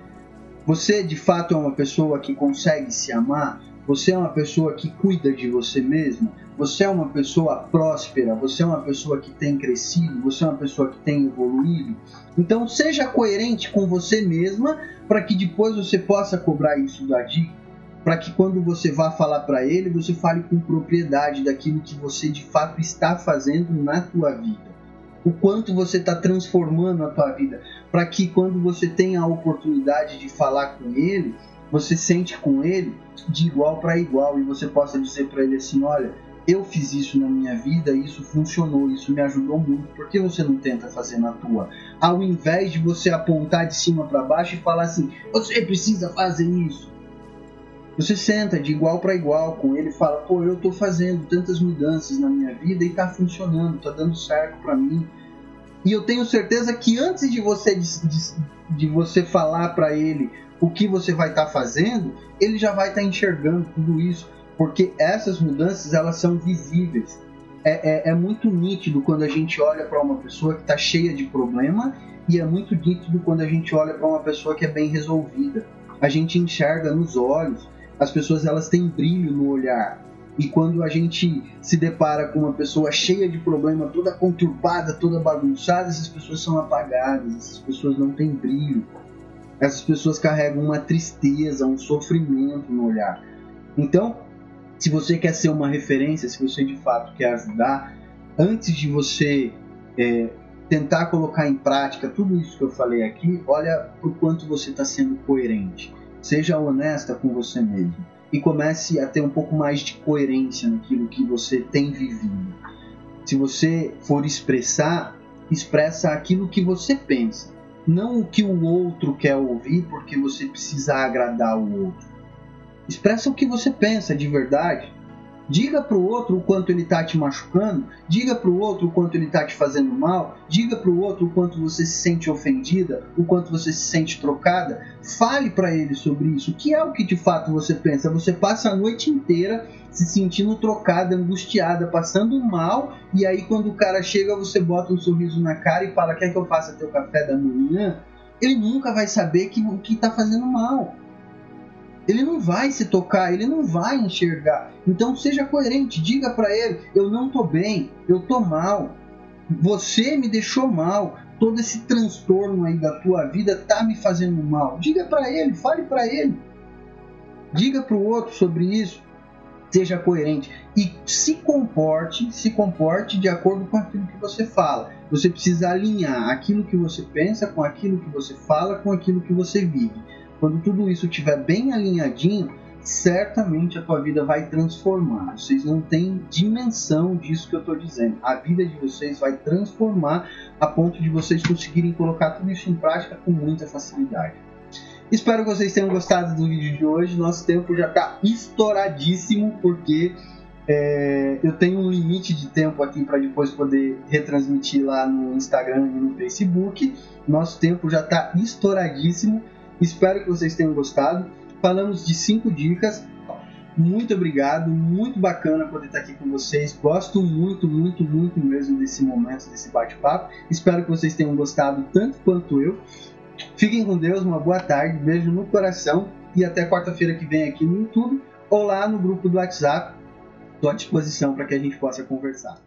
Você de fato é uma pessoa que consegue se amar? Você é uma pessoa que cuida de você mesmo? Você é uma pessoa próspera? Você é uma pessoa que tem crescido? Você é uma pessoa que tem evoluído? Então seja coerente com você mesma para que depois você possa cobrar isso da dica para que quando você vá falar para ele, você fale com propriedade daquilo que você de fato está fazendo na tua vida. O quanto você está transformando a tua vida, para que quando você tenha a oportunidade de falar com ele, você sente com ele de igual para igual e você possa dizer para ele assim, olha, eu fiz isso na minha vida, isso funcionou, isso me ajudou muito. Por que você não tenta fazer na tua? Ao invés de você apontar de cima para baixo e falar assim, você precisa fazer isso. Você senta de igual para igual com ele e fala: pô, eu estou fazendo tantas mudanças na minha vida e está funcionando, está dando certo para mim. E eu tenho certeza que antes de você de, de, de você falar para ele o que você vai estar tá fazendo, ele já vai estar tá enxergando tudo isso, porque essas mudanças elas são visíveis. É, é, é muito nítido quando a gente olha para uma pessoa que está cheia de problema e é muito nítido quando a gente olha para uma pessoa que é bem resolvida. A gente enxerga nos olhos as pessoas elas têm brilho no olhar. E quando a gente se depara com uma pessoa cheia de problema, toda conturbada, toda bagunçada, essas pessoas são apagadas, essas pessoas não têm brilho. Essas pessoas carregam uma tristeza, um sofrimento no olhar. Então, se você quer ser uma referência, se você de fato quer ajudar, antes de você é, tentar colocar em prática tudo isso que eu falei aqui, olha o quanto você está sendo coerente. Seja honesta com você mesmo e comece a ter um pouco mais de coerência naquilo que você tem vivido. Se você for expressar, expressa aquilo que você pensa, não o que o outro quer ouvir porque você precisa agradar o outro. Expressa o que você pensa de verdade Diga para o outro o quanto ele está te machucando, diga para o outro o quanto ele está te fazendo mal, diga para o outro o quanto você se sente ofendida, o quanto você se sente trocada. Fale para ele sobre isso. O que é o que de fato você pensa? Você passa a noite inteira se sentindo trocada, angustiada, passando mal, e aí quando o cara chega você bota um sorriso na cara e fala: Quer que eu faça teu café da manhã? Ele nunca vai saber que o que está fazendo mal ele não vai se tocar, ele não vai enxergar. Então seja coerente, diga para ele: eu não tô bem, eu tô mal. Você me deixou mal. Todo esse transtorno aí da tua vida tá me fazendo mal. Diga para ele, fale para ele. Diga para o outro sobre isso. Seja coerente e se comporte, se comporte de acordo com aquilo que você fala. Você precisa alinhar aquilo que você pensa com aquilo que você fala, com aquilo que você vive quando tudo isso estiver bem alinhadinho, certamente a tua vida vai transformar. Vocês não têm dimensão disso que eu estou dizendo. A vida de vocês vai transformar a ponto de vocês conseguirem colocar tudo isso em prática com muita facilidade. Espero que vocês tenham gostado do vídeo de hoje. Nosso tempo já está estouradíssimo porque é, eu tenho um limite de tempo aqui para depois poder retransmitir lá no Instagram e no Facebook. Nosso tempo já está estouradíssimo. Espero que vocês tenham gostado falamos de cinco dicas. Muito obrigado, muito bacana poder estar aqui com vocês. Gosto muito, muito, muito mesmo desse momento, desse bate-papo. Espero que vocês tenham gostado tanto quanto eu. Fiquem com Deus, uma boa tarde, beijo no coração e até quarta-feira que vem aqui no YouTube ou lá no grupo do WhatsApp. Estou à disposição para que a gente possa conversar.